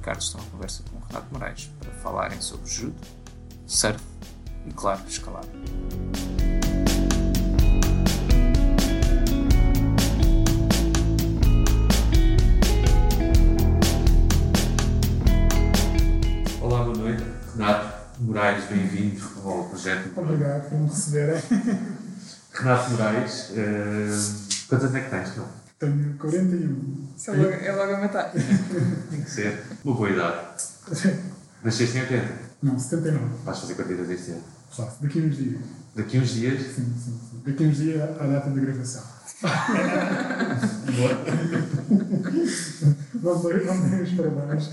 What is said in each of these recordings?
Ricardo estão à conversa com o Renato Moraes para falarem sobre judo, surf e, claro, escalada. Olá, boa noite. Renato Moraes, bem-vindo ao projeto. Obrigado por me receberem. Renato Moraes, eh, quantos anos é que tens, não? Tenho 41. Isso é logo, é logo a matar. Tem que ser. Uma boa idade. Nasceste em 80. Não, 79. Vais fazer quantas este ano? Faço. Daqui a uns dias. Daqui a uns dias. Sim, sim, sim. Daqui a uns dias à data da gravação. Não dei, não dei os parabéns.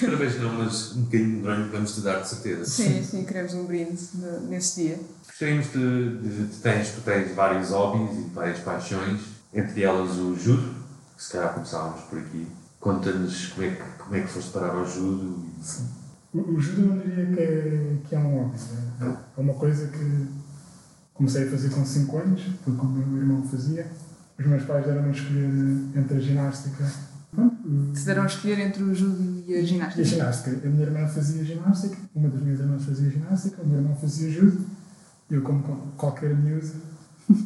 Parabéns não, mas um bocadinho de drone vamos te dar, de certeza. Sim, sim, queremos um brinde nesse dia. Gostaríamos de, de, de tens, tu tens vários hobbies e várias paixões, entre elas o judo, que se calhar começávamos por aqui. Conta-nos como é, que, como é que foste parar ao judo. O, o judo eu não diria que é, que é um hobby. É, é uma coisa que comecei a fazer com 5 anos, porque o meu irmão fazia. Os meus pais deram-me a escolher entre a ginástica. Te deram a escolher entre o judo e a E a ginástica. ginástica. A minha irmã fazia ginástica, uma das minhas irmãs fazia ginástica, o meu irmão fazia judo. Eu, como com- qualquer miúdo,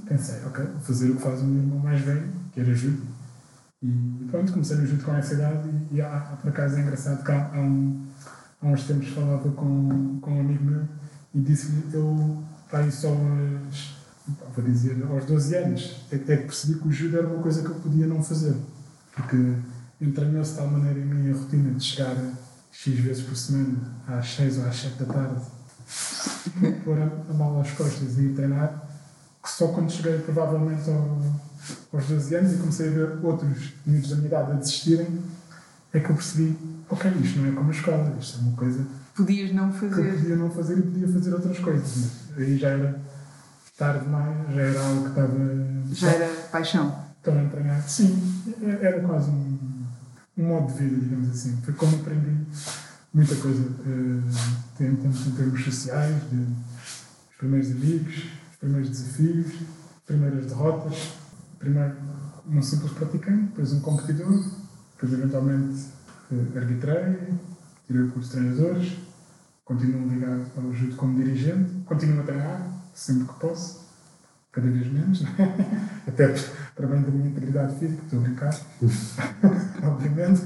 pensei, ok, vou fazer o que faz o meu irmão mais velho, que era judo. E pronto, comecei no judo com essa idade e, e há, por acaso é engraçado que há, há, um, há uns tempos falava com, com um amigo meu e disse-lhe, eu, para só aos, vou dizer, aos 12 anos, é, é que percebi que o judo era uma coisa que eu podia não fazer. Porque entranhou-se de tal maneira em minha rotina de chegar X vezes por semana, às 6 ou às 7 da tarde, pôr a, a mala às costas e ir treinar, que só quando cheguei provavelmente ao, aos 12 anos e comecei a ver outros miúdos da minha idade a desistirem, é que eu percebi, ok, isto não é como a escola, isto é uma coisa Podias não fazer. podia não fazer e podia fazer outras coisas, mas aí já era tarde demais, já era algo que estava Já era paixão. Estão a treinar. Sim, era quase um, um modo de vida, digamos assim. Foi como aprendi muita coisa eh, em, termos- em termos sociais, de, os primeiros amigos, os primeiros desafios, as primeiras derrotas. Primeiro um simples praticante, depois um competidor, depois eventualmente eh, arbitrei, tirei o curso de treinadores, continuo ligado ao judo como dirigente, continuo a treinar sempre que posso, cada vez menos, né? até para bem da minha integridade física, estou a brincar, obviamente.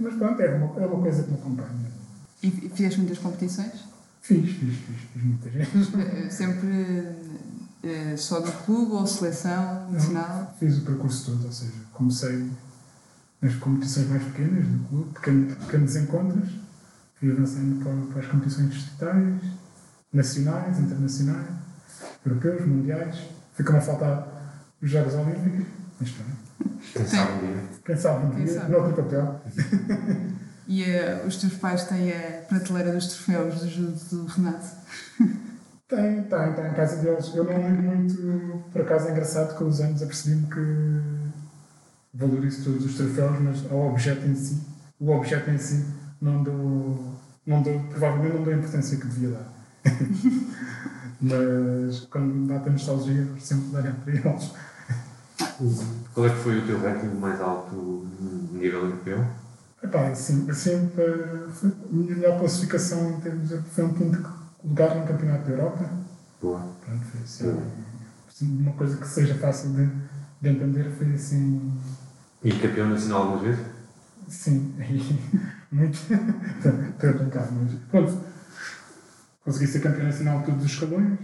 Mas pronto, é uma, é uma coisa que me acompanha. E e fizeste muitas competições? Fiz, fiz, fiz, fiz muitas vezes. Eh, Sempre eh, só do clube ou seleção nacional? Fiz o percurso todo, ou seja, comecei nas competições mais pequenas do clube, pequenos, pequenos encontros, fui avançando para, para as competições distritais, nacionais, internacionais, europeus, mundiais. Ficam a faltar os Jogos Olímpicos, mas pronto, Quem sabe um dia. quem sabe um dia, noutro papel. E eh, os teus pais têm a prateleira dos troféus do judo do Renato? Tem, tem, tem em casa deles. Eu não ligo muito, por acaso é engraçado, com os anos apercebi-me que valorizo todos os troféus, mas ao objeto em si, o objeto em si, não dou, não dou provavelmente não dou a importância que devia dar. mas quando me bate a nostalgia, sempre darei para eles. Qual é que foi o teu ranking mais alto no nível europeu? Epá, assim, sempre foi a minha melhor classificação em termos de, foi um quinto lugar no Campeonato da Europa. Boa. Pronto, foi assim, assim, uma coisa que seja fácil de, de entender, foi assim, E campeão nacional algumas vezes? sim, muito, estou a brincar, mas pronto, consegui ser campeão nacional de todos os escalões,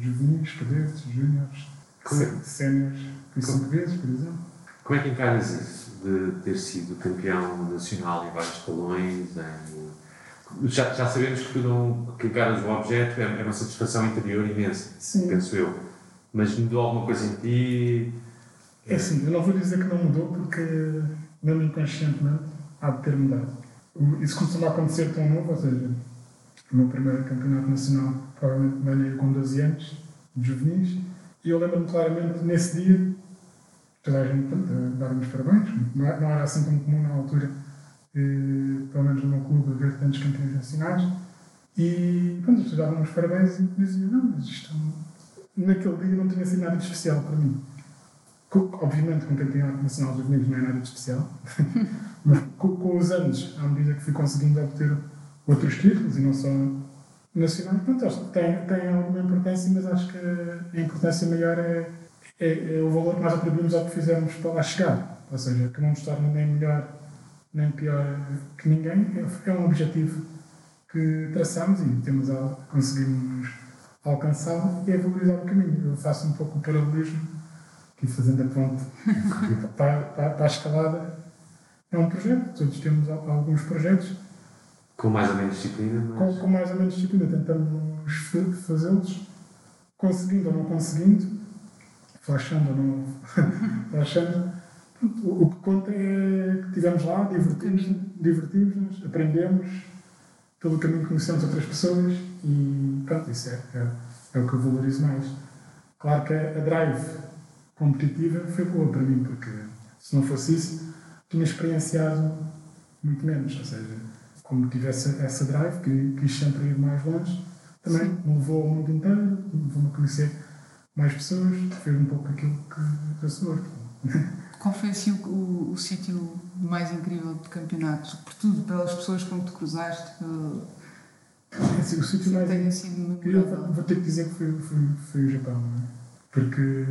juvenis, cadetes, júniores, é? sé- séniores, fui cinco vezes, por exemplo. Como é que encaras isso de ter sido campeão nacional em vários escalões? Em... Já, já sabemos que tu não que encaras o objeto é, é uma satisfação interior imensa, Sim, penso eu. Mas mudou alguma coisa em ti? é assim, eu não vou dizer que não mudou, porque mesmo inconscientemente há de ter mudado. Isso costuma acontecer tão novo, ou seja, o meu primeiro campeonato nacional provavelmente ganhei com 12 anos, de juvenis, e eu lembro-me claramente nesse dia, toda a gente pronto, a dar-me os parabéns, não era, não era assim tão comum na altura, eh, pelo menos no meu clube, haver tantos campeões nacionais, e pronto, as pessoas davam os parabéns eu dizia, não, mas isto naquele dia não tinha sido nada de especial para mim. obviamente, com o Campeonato Nacional dos Meninos não é nada de especial, mas com, os anos, à medida que fui conseguindo obter outros títulos e não só nacionais, pronto, acho tem, tem alguma importância, mas acho que a importância maior é, é, é o valor que nós atribuímos ao que fizemos para lá chegar. Ou seja, que não torna nem melhor nem pior que ninguém. É, é um objetivo que traçamos e temos a, conseguimos alcançá-lo e é valorizar o caminho. Eu faço um pouco o paralelismo, aqui fazendo a ponte para, para, para a escalada. É um projeto, todos temos al- alguns projetos Com mais ou menos disciplina, com, mas. com mais ou menos disciplina tentamos fa- fazê-los, conseguindo ou não conseguindo, ou não. Pronto, O, o que conta é que estivemos lá, divertimos- divertimos-nos, aprendemos, pelo caminho conhecemos outras pessoas e pronto, isso é, é, é o que eu valorizo mais. Claro que a, a drive competitiva foi boa para mim, porque se não fosse isso, tinha experienciado muito menos, ou seja, como tive essa, drive, que quis sempre ir mais longe, também me levou ao mundo inteiro, levou-me a conhecer mais pessoas, fez um pouco aquilo que eu sou. Qual foi assim o, o, o sítio mais incrível de campeonatos? Por tudo, pelas pessoas com que te cruzaste, que Assim, o sítio mais tenha sido Eu vou, ter que dizer que foi, foi, foi o Japão, não é? porque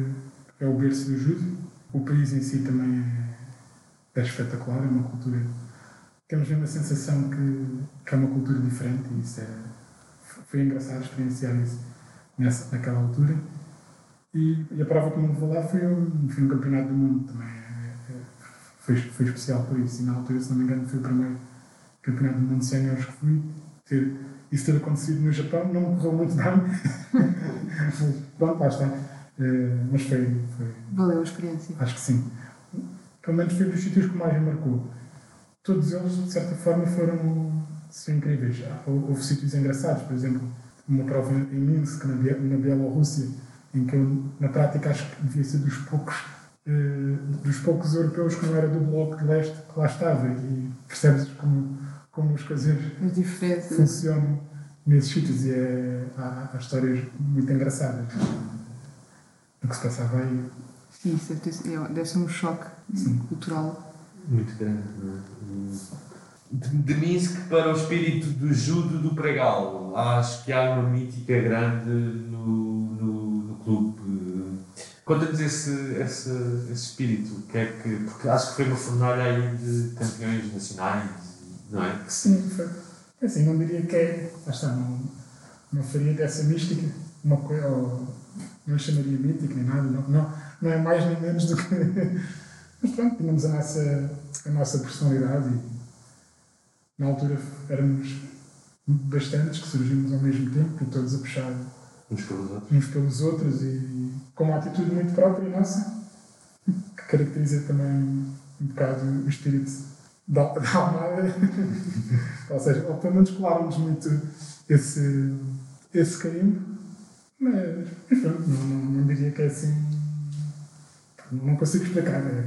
é o berço do judo, o país em si também é, é espetacular, é uma cultura. Temos mesmo a sensação que, que é uma cultura diferente e isso é, foi engraçado experienciar isso nessa, naquela altura. E, e a prova que me levou lá foi um, foi um campeonato do mundo também. é- é- foi, foi especial por isso. E na altura, se não me engano, foi o primeiro campeonato do mundo séniores que fui. Ter, isso ter acontecido no Japão não me correu muito bem. Pronto, lá está. Eh, mas foi, foi, Valeu a experiência. acho que sim. Pelo menos foi dos sítios que mais me marcou. Todos eles, de certa forma, foram, foram incríveis. Houve, sítios engraçados, por exemplo, uma prova em Minsk, na, Bie- na Bielorrússia, em que eu, na prática, acho que devia ser dos poucos, eh, dos poucos europeus que não era do Bloco de Leste que lá estava. E percebes como, como as coisas As diferenças. funcionam nesses sítios e é, há, há histórias muito engraçadas do que se passava aí. Sim, isso deve, ter, deve ser um choque Sim. cultural. Muito grande, é? De, de Minsk para o espírito do judo do Pregal. Acho que há uma mítica grande no clube. Conta-nos esse, esse, esse espírito, que é que, porque acho que foi uma fornalha aí de campeões nacionais, não é? Sim, foi. Assim, não diria que é. Está, não, não faria dessa mística uma coisa. Ou, não chamaria mítica nem nada, não, não, não é mais nem menos do que. Mas pronto, tínhamos a nossa, a nossa personalidade e na altura éramos bastantes que surgimos ao mesmo tempo e todos a puxar Uns pelos outros. uns pelos outros e com uma atitude muito própria nossa, que caracteriza também um bocado o espírito da, da Almada. ou seja, ou pelo menos colaram-nos muito esse, esse carimbo, mas, não, não, não diria que é assim. Não consigo explicar. é.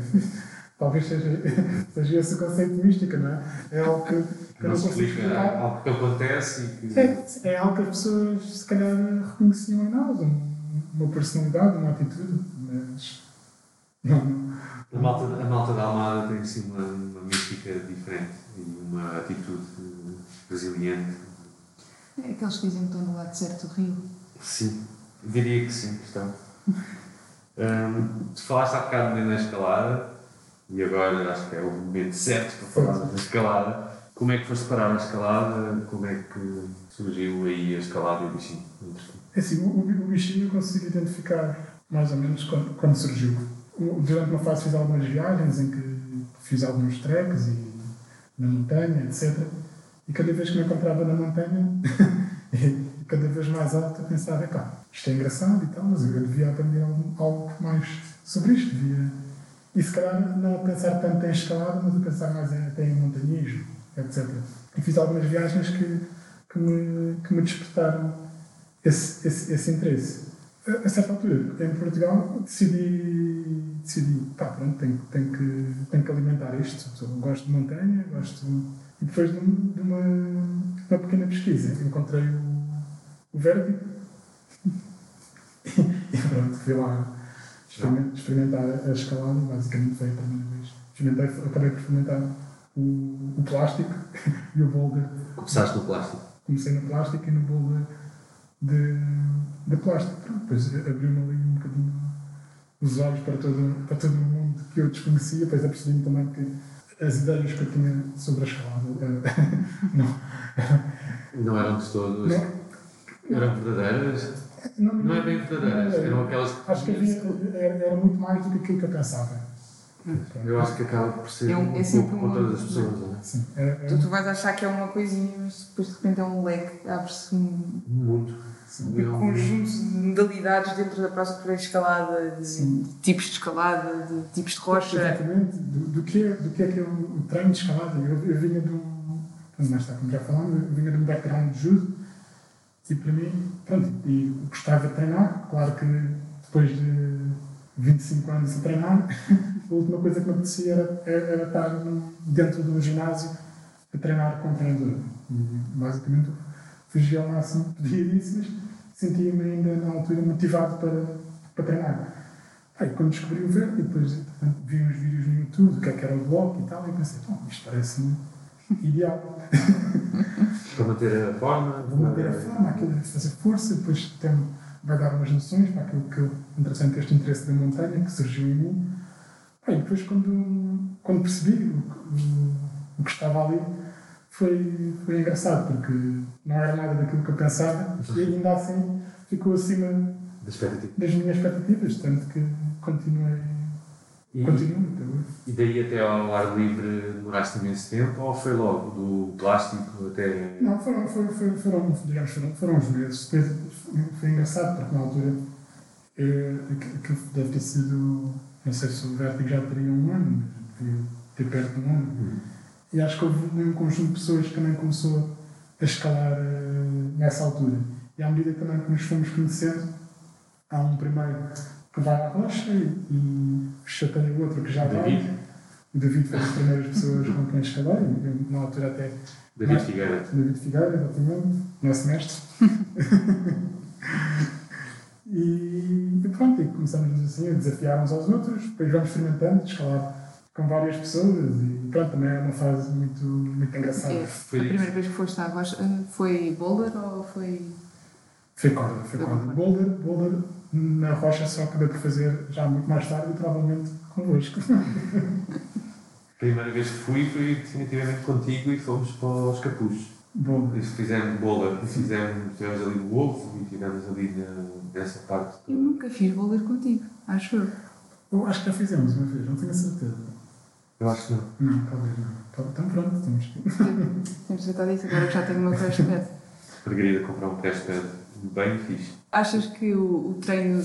Talvez seja, seja esse o conceito de mística, não é? É algo que, que Não não consigo explica explicar. algo que acontece e que. É, é algo que as pessoas se calhar reconheciam em nós, um- uma personalidade, uma atitude, mas não. A malta, a malta da Almada tem assim uma, uma mística diferente e uma atitude resiliente. É aqueles que dizem que estão no lado certo do rio. Sim, diria que sim, estão. Hum, tu falaste há bocado na escalada e agora acho que é o momento certo para falar da escalada. Como é que foste parar a escalada? Como é que surgiu aí a escalada e o bichinho? É assim, o, o, bichinho eu consigo identificar mais ou menos quando, quando surgiu. Durante uma fase fiz algumas viagens em que fiz alguns treks e na montanha, etc. E cada vez que me encontrava na montanha, cada vez mais alto, eu pensava, pá, isto é engraçado e tal, mas eu devia aprender algo, algo mais sobre isto. Devia... E se calhar não a pensar tanto em escalada, mas a pensar mais em, até em montanhismo, etc. E fiz algumas viagens que, que, me, que me despertaram esse, esse, esse interesse. A, a certa altura, em Portugal, decidi, decidi pá, pronto, tenho, tenho, que, tenho que alimentar isto. Eu gosto de montanha, gosto. E depois de, de uma, uma pequena pesquisa, encontrei o, o Vertigo. E pronto, fui lá, experiment- experimentar a escalada basicamente foi a primeira vez. Experimentei, acabei por experimentar o, o plástico e o boulder. Começaste no plástico. Comecei no plástico e no boulder de, de plástico. Pronto, depois abriu-me ali um bocadinho os olhos para todo, para todo o mundo que eu desconhecia, depois apercebi-me também que as ideias que eu tinha sobre a escalada não, Não eram de todos. não, Eram verdadeiras? Não, Não é bem verdadeiras. Eram aquelas Acho que havia, era, era muito mais do que aquilo que eu pensava. Eu acho que acaba por ser É um- é sempre um com todas as pessoas, não é? Sim, era, era, Tu, tu vais achar que é uma coisinha, mas depois de repente é um leque, abre-se um Um mundo. sim. É um- conjunto de modalidades dentro da própria escalada, de, Sim. de tipos de escalada, de tipos de rocha. Exatamente, do, do, que é, do que é que é o, o treino de escalada. Eu, eu vinha de um. Mas está, como já falamos, eu vinha de um background de judo e para mim, pronto, e gostava de treinar. Claro que depois de 25 anos a treinar, a última coisa que me apetecia era, era, estar dentro do ginásio a treinar com o treinador. E basicamente fugia ao máximo que podia disso, mas sentia-me ainda na altura motivado para, para treinar. Aí, quando descobri o verde, depois entretanto, vi uns vídeos no YouTube do que é que era o bloco e tal, e pensei, isto parece-me ideal. Para manter a forma. Vou manter a forma, aquilo de fazer força, depois tem, vai dar umas noções para aquilo que eu, interessante, este interesse da montanha que surgiu em mim. Aí, depois, quando, quando percebi o, o, o que estava ali, foi, foi engraçado, porque não era nada daquilo que eu pensava, e ainda assim ficou acima das minhas expectativas, tanto que continuei, E, continuo até hoje. e daí até ao ar livre demoraste imenso tempo ou foi logo do plástico até. Não, foram, foram, foram, foram, digamos, foram, foram uns meses. Depois foi engraçado, porque na altura eh, aquilo deve ter sido, não sei se o Vértigo já teria um ano, mas devia ter perto de um ano. E acho que houve um conjunto de pessoas que também começou a escalar eh, nessa altura. E à medida também que nos fomos conhecendo, há um primeiro que vai à rocha e, chateia o outro que já vai. David? O David foi das primeiras pessoas com quem eu, na altura até David Figueira. David Figueira, exatamente, nosso mestre. e, e pronto, e começamos assim a desafiar uns aos outros, depois vamos experimentando, escalar com várias pessoas e pronto, também é uma fase muito, muito engraçada. É, Foi a primeira vez que foste à rocha eh, foi boulder ou foi. Foi corda, foi corda. Boulder, boulder na rocha só acabei por fazer já muito mais tarde e provavelmente convosco. Primeira vez que fui foi definitivamente contigo e fomos para os. Boulder. E fizemos bola, fizemos, estivemos ali no ovo e estivemos ali na, nessa parte. Eu nunca fiz boulder contigo, acho eu. Eu acho que já fizemos uma vez, não tenho a certeza. Eu acho que não. Não, talvez não. Então pronto, temos que. Temos de tratar disso agora que já tenho uma crash pad. Margarida comprar um press pad bem fixe. Achas que o, o treino.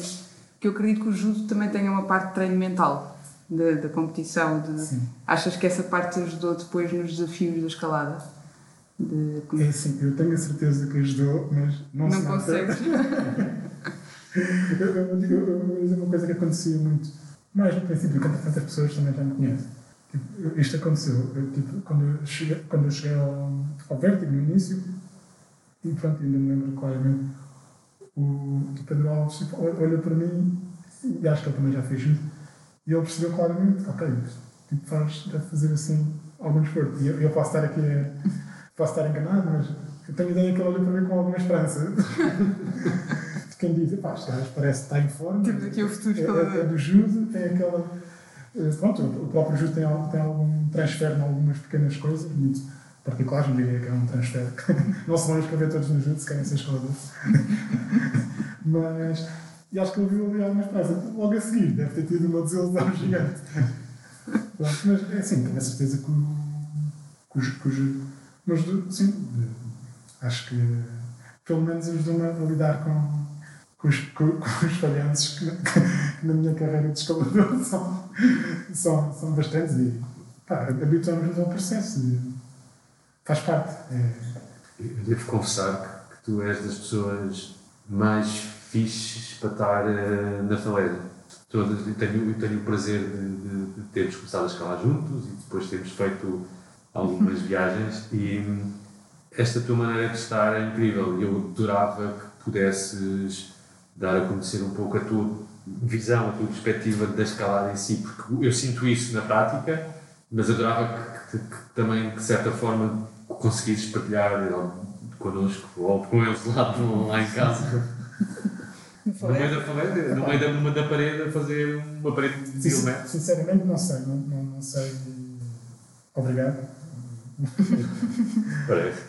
que eu acredito que o judo também tenha uma parte de treino mental da, da competição. De, Sim. achas que essa parte te ajudou depois nos desafios da escalada? De, É assim, eu tenho a certeza que ajudou, mas não, não se consegues. Eu, eu, digo- eu, eu vou dizer uma coisa que acontecia muito, mais no princípio, quando tantas pessoas também já me conhecem. Tipo, isto aconteceu, eu, tipo, quando, eu cheguei, quando eu cheguei ao, ao Vértigo no início, e pronto, ainda me lembro claramente, Pedro Alves tipo, ol- olhou para mim, e acho que ele também já fez isso, e ele percebeu claramente, ok, tipo, faz, deve fazer assim algum esforço. E eu, eu posso estar aqui, posso estar enganado, mas eu tenho a ideia que ele olhou para mim com alguma esperança. De quem diz, pá, este gajo parece estar em forma. Temos aqui o futuro É, é, é do judo, tem aquela. eh, Pronto, o próprio judo tem, tem algum transfer em algumas pequenas coisas, muito particulares, não diria que é um transfer. Não se vão inscrever todos no judo se querem ser escaladores. Mas. E acho que ele viu ali alguma esperança. Logo a seguir, deve ter tido uma desilusão gigante. Mas é assim, tenho a certeza que o, que o, ju- que o judo. Mas, sim, acho que pelo menos ajudou-me a lidar com, com, os, com, com os falhanços que, que na minha carreira de escalador são, são, são bastantes e habituamos-nos ao processo e faz parte. É, Eu devo confessar que tu és das pessoas mais fixes para estar eh, na Falésia. Todas, eu, tenho, eu tenho o prazer de, de, de termos começado a escalar juntos e depois termos feito algumas viagens e hum, esta tua maneira de estar é incrível eu adorava que pudesses dar a conhecer um pouco a tua visão, a tua perspectiva da escalada em si, porque eu sinto isso na prática, mas adorava que, que, que também, de certa forma, conseguisses partilhar connosco ou com eles lá, lá em casa. No meio da parede, no meio da, numa da parede, a fazer uma parede de mil metros. Sinceramente, não sei. Não, não, não sei. Obrigado. Parece.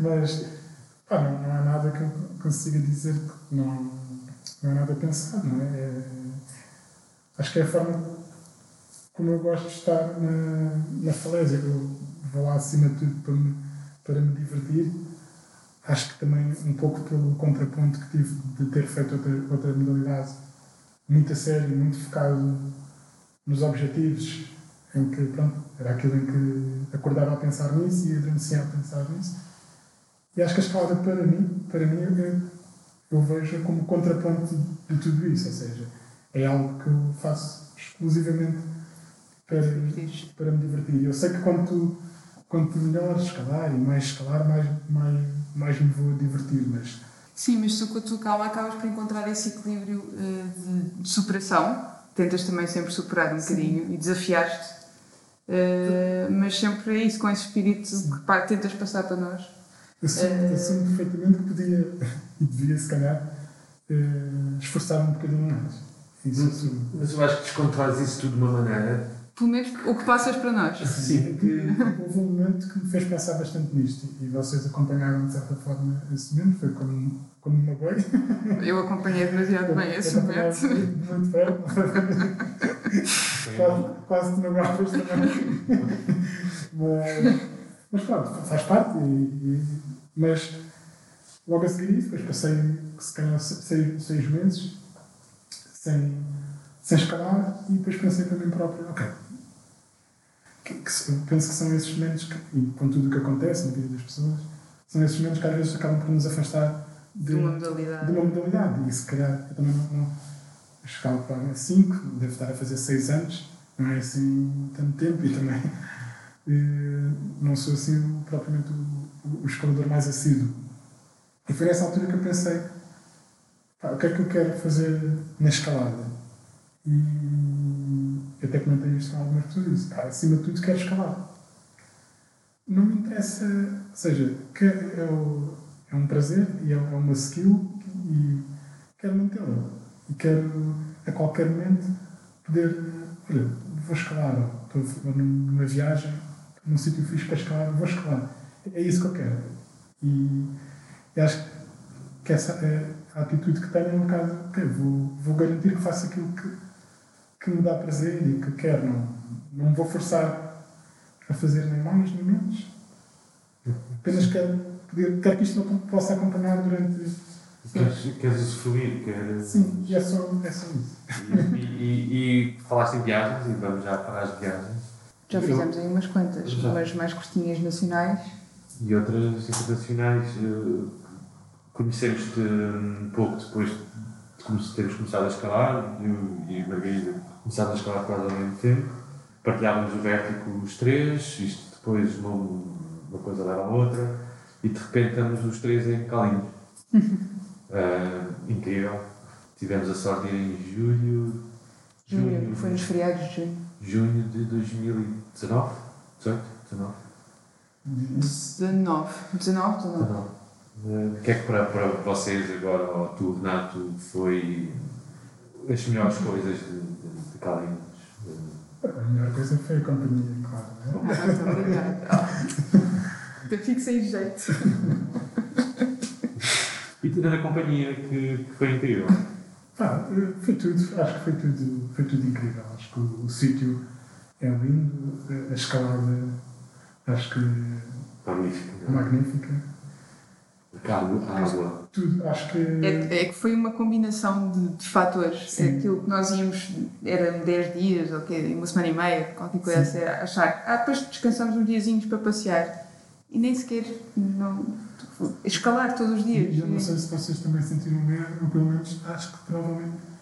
Mas pá, não, não há nada que eu consiga dizer que não, não é nada pensado, não é? é? Acho que é a forma como eu gosto de estar na, na falésia. Eu vou lá acima de tudo para me, para me divertir acho que também um pouco pelo contraponto que tive de ter feito outra, outra modalidade muito a sério, muito focado nos objetivos, em que pronto, era aquilo em que acordava a pensar nisso e adormecia a pensar nisso. E acho que a escalada para mim, para mim eu, eu vejo como contraponto de tudo isso, ou seja, é algo que eu faço exclusivamente para, para me divertir. Eu sei que quanto, quanto melhor escalar e mais escalar, mais, mais mais me vou divertir, mas... Sim, mas tu com a tua calma acabas por encontrar esse equilíbrio uh, de, de, superação, tentas também sempre superar um Sim. bocadinho e desafiaste, uh, mas sempre é isso, com esse espírito que pá, tentas passar para nós. Assumo, uh, assumo perfeitamente que podia e devia, se calhar, uh, esforçar um bocadinho mais. Isso, mas eu acho que descontrolas isso tudo de uma maneira pelo menos o que passas para nós. Sim, que houve um momento que me fez pensar bastante nisto e vocês acompanharam de certa forma esse momento, foi como, como uma boi. Eu acompanhei demasiado bem esse momento. Muito perto, quase, quase te magoavas também. mas, mas pronto, faz parte. E, e, mas logo a seguir isso, depois passei se calhar seis, seis meses sem, sem escalar e depois pensei para mim próprio, ok, que, que, penso que são esses momentos, que, e com tudo o que acontece na vida das pessoas, são esses momentos que às vezes acabam por nos afastar de, de uma modalidade. De uma modalidade. E se calhar eu também não. não chegava para 5, devo estar a fazer 6 anos, não é assim tanto tempo e também e, não sou assim propriamente o, o escalador mais assíduo. E foi nessa altura que eu pensei: pá, o que é que eu quero fazer na escalada? E eu até comentei isto com algumas pessoas ah, acima de tudo quero escalar. Não me interessa, ou seja, que é, é um prazer e é uma skill e quero mantê-la. E quero a qualquer momento poder, olha, vou escalar, estou numa viagem, num sítio fixe para escalar, vou escalar. É isso que eu quero. E, e acho que essa é a atitude que tenho é um bocado, vou, vou garantir que faço aquilo que que me dá prazer e que quero. Não, não me vou forçar a fazer nem mais nem menos. Apenas quero, quero que isto não possa acompanhar durante. Queres, queres usufruir? Queres... Sim, e é só, é só isso. E, e, e, falaste em viagens e vamos já para as viagens. Já fizemos aí umas quantas, já. umas mais curtinhas nacionais. E outras internacionais. Eh, conhecemos-te um pouco depois de termos começado a escalar, eu e Margarida começámos a escalar quase ao mesmo tempo, partilhávamos o vértigo os três, isto depois uma, uma coisa leva à outra, e de repente estamos os três em Calinhos. uh, incrível. Tivemos a sorte de ir em julho. Junho foi nos feriados de junho. Junho de 2019? 18? 19? 19. 19, 19. O que é que para, para vocês agora, ou tu, Renato, foi as melhores coisas de, Calinos. A melhor coisa foi a companhia, claro. Né? Ah, muito obrigada. Eu fico sem jeito. e toda a companhia que, que foi incrível? Ah, foi tudo, acho que foi tudo, foi tudo incrível. Acho que o, o sítio é lindo, a escalada acho que magnífica. magnífica Cargo, água. Tudo, acho que. É, é, que foi uma combinação de, de fatores. Sim. Aquilo que nós íamos, eram 10 dias, ou okay, uma semana e meia, qualquer coisa assim, achar. Ah, depois descansamos uns diazinhos para passear. E nem sequer. Não, escalar todos os dias. E eu não sei se vocês também sentiram bem, ou pelo menos acho que provavelmente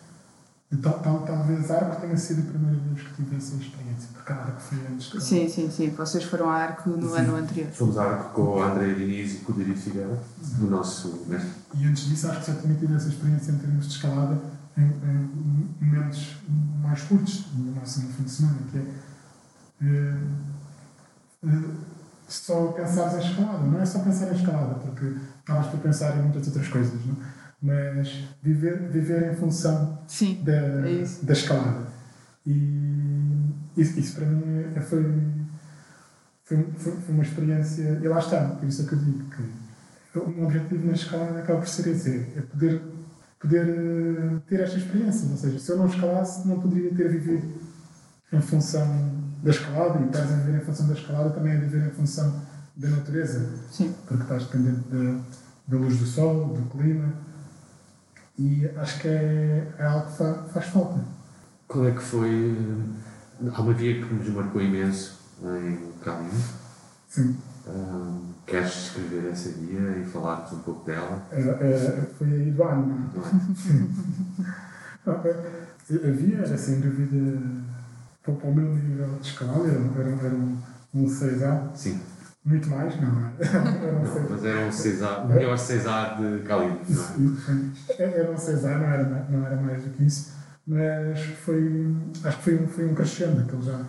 Tal, tal, talvez Arco tenha sido a primeira vez que tive essa experiência, porque a Arco foi antes. Que sim, sim, sim. Vocês foram a Arco no sim. ano anterior. Fomos a Arco com o André Diniz e com o David Figueira, do nosso mestre. E antes disso, acho que já tinha tido essa experiência em termos de escalada em, em momentos mais curtos, no máximo no fim de semana, que é eh, eh, só pensares em escalada. Não é só pensar em escalada, porque estavas para pensar em muitas outras coisas, não? Mas viver, viver em função Sim, da, é da escalada. E isso, isso para mim é- foi, foi, foi, foi uma experiência. E lá está, por isso é que eu digo que o meu objetivo na escalada acaba por ser esse: é é poder, poder eh, ter esta experiência. Ou seja, se eu não escalasse, não poderia ter vivido em função da escalada, e estás a viver em função da escalada também é viver em função da natureza sim. porque estás dependente da, da luz do sol, do clima, e acho que é, é algo que fa- faz falta. Qual é que foi. eh, Há uma via que nos marcou imenso em Caminho. Sim, Ahm, queres descrever essa via e falar-nos um pouco dela? é, é, foi do ano. Não é? É, havia, era sem dúvida, para para o meu nível de escalada, era, era, um, um 6A, Sim, muito mais, não é? Era um não, 6A. mas era um César, o melhor César de? Isso, Era um 6A, não era, não era mais do que isso, mas foi, acho que foi um, foi um crescendo, aquele já,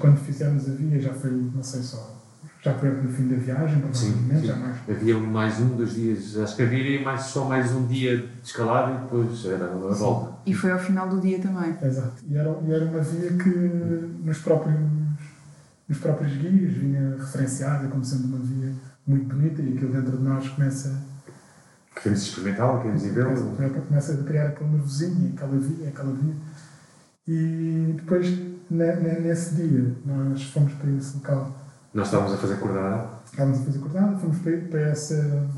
quando fizemos a via, já foi, não sei só, já foi no fim da viagem, provavelmente, sim. já mais. Havia mais um dos dias, acho que havia mais, só mais um dia de escalada e depois era a volta. E foi ao final do dia também. Exato. E era, e era uma via que nos próprios, nos próprios guias vinha referenciada como sendo uma via muito bonita e aquilo dentro de nós começa, Queremos experimentá-la, queremos ir vê-la. começa, começa a criar aquele nervosinho, aquela via, aquela via. E depois, ne- ne- nesse dia, nós fomos para esse local, Nós estávamos a fazer acordar estávamos a fazer acordada, fomos para, para, essa,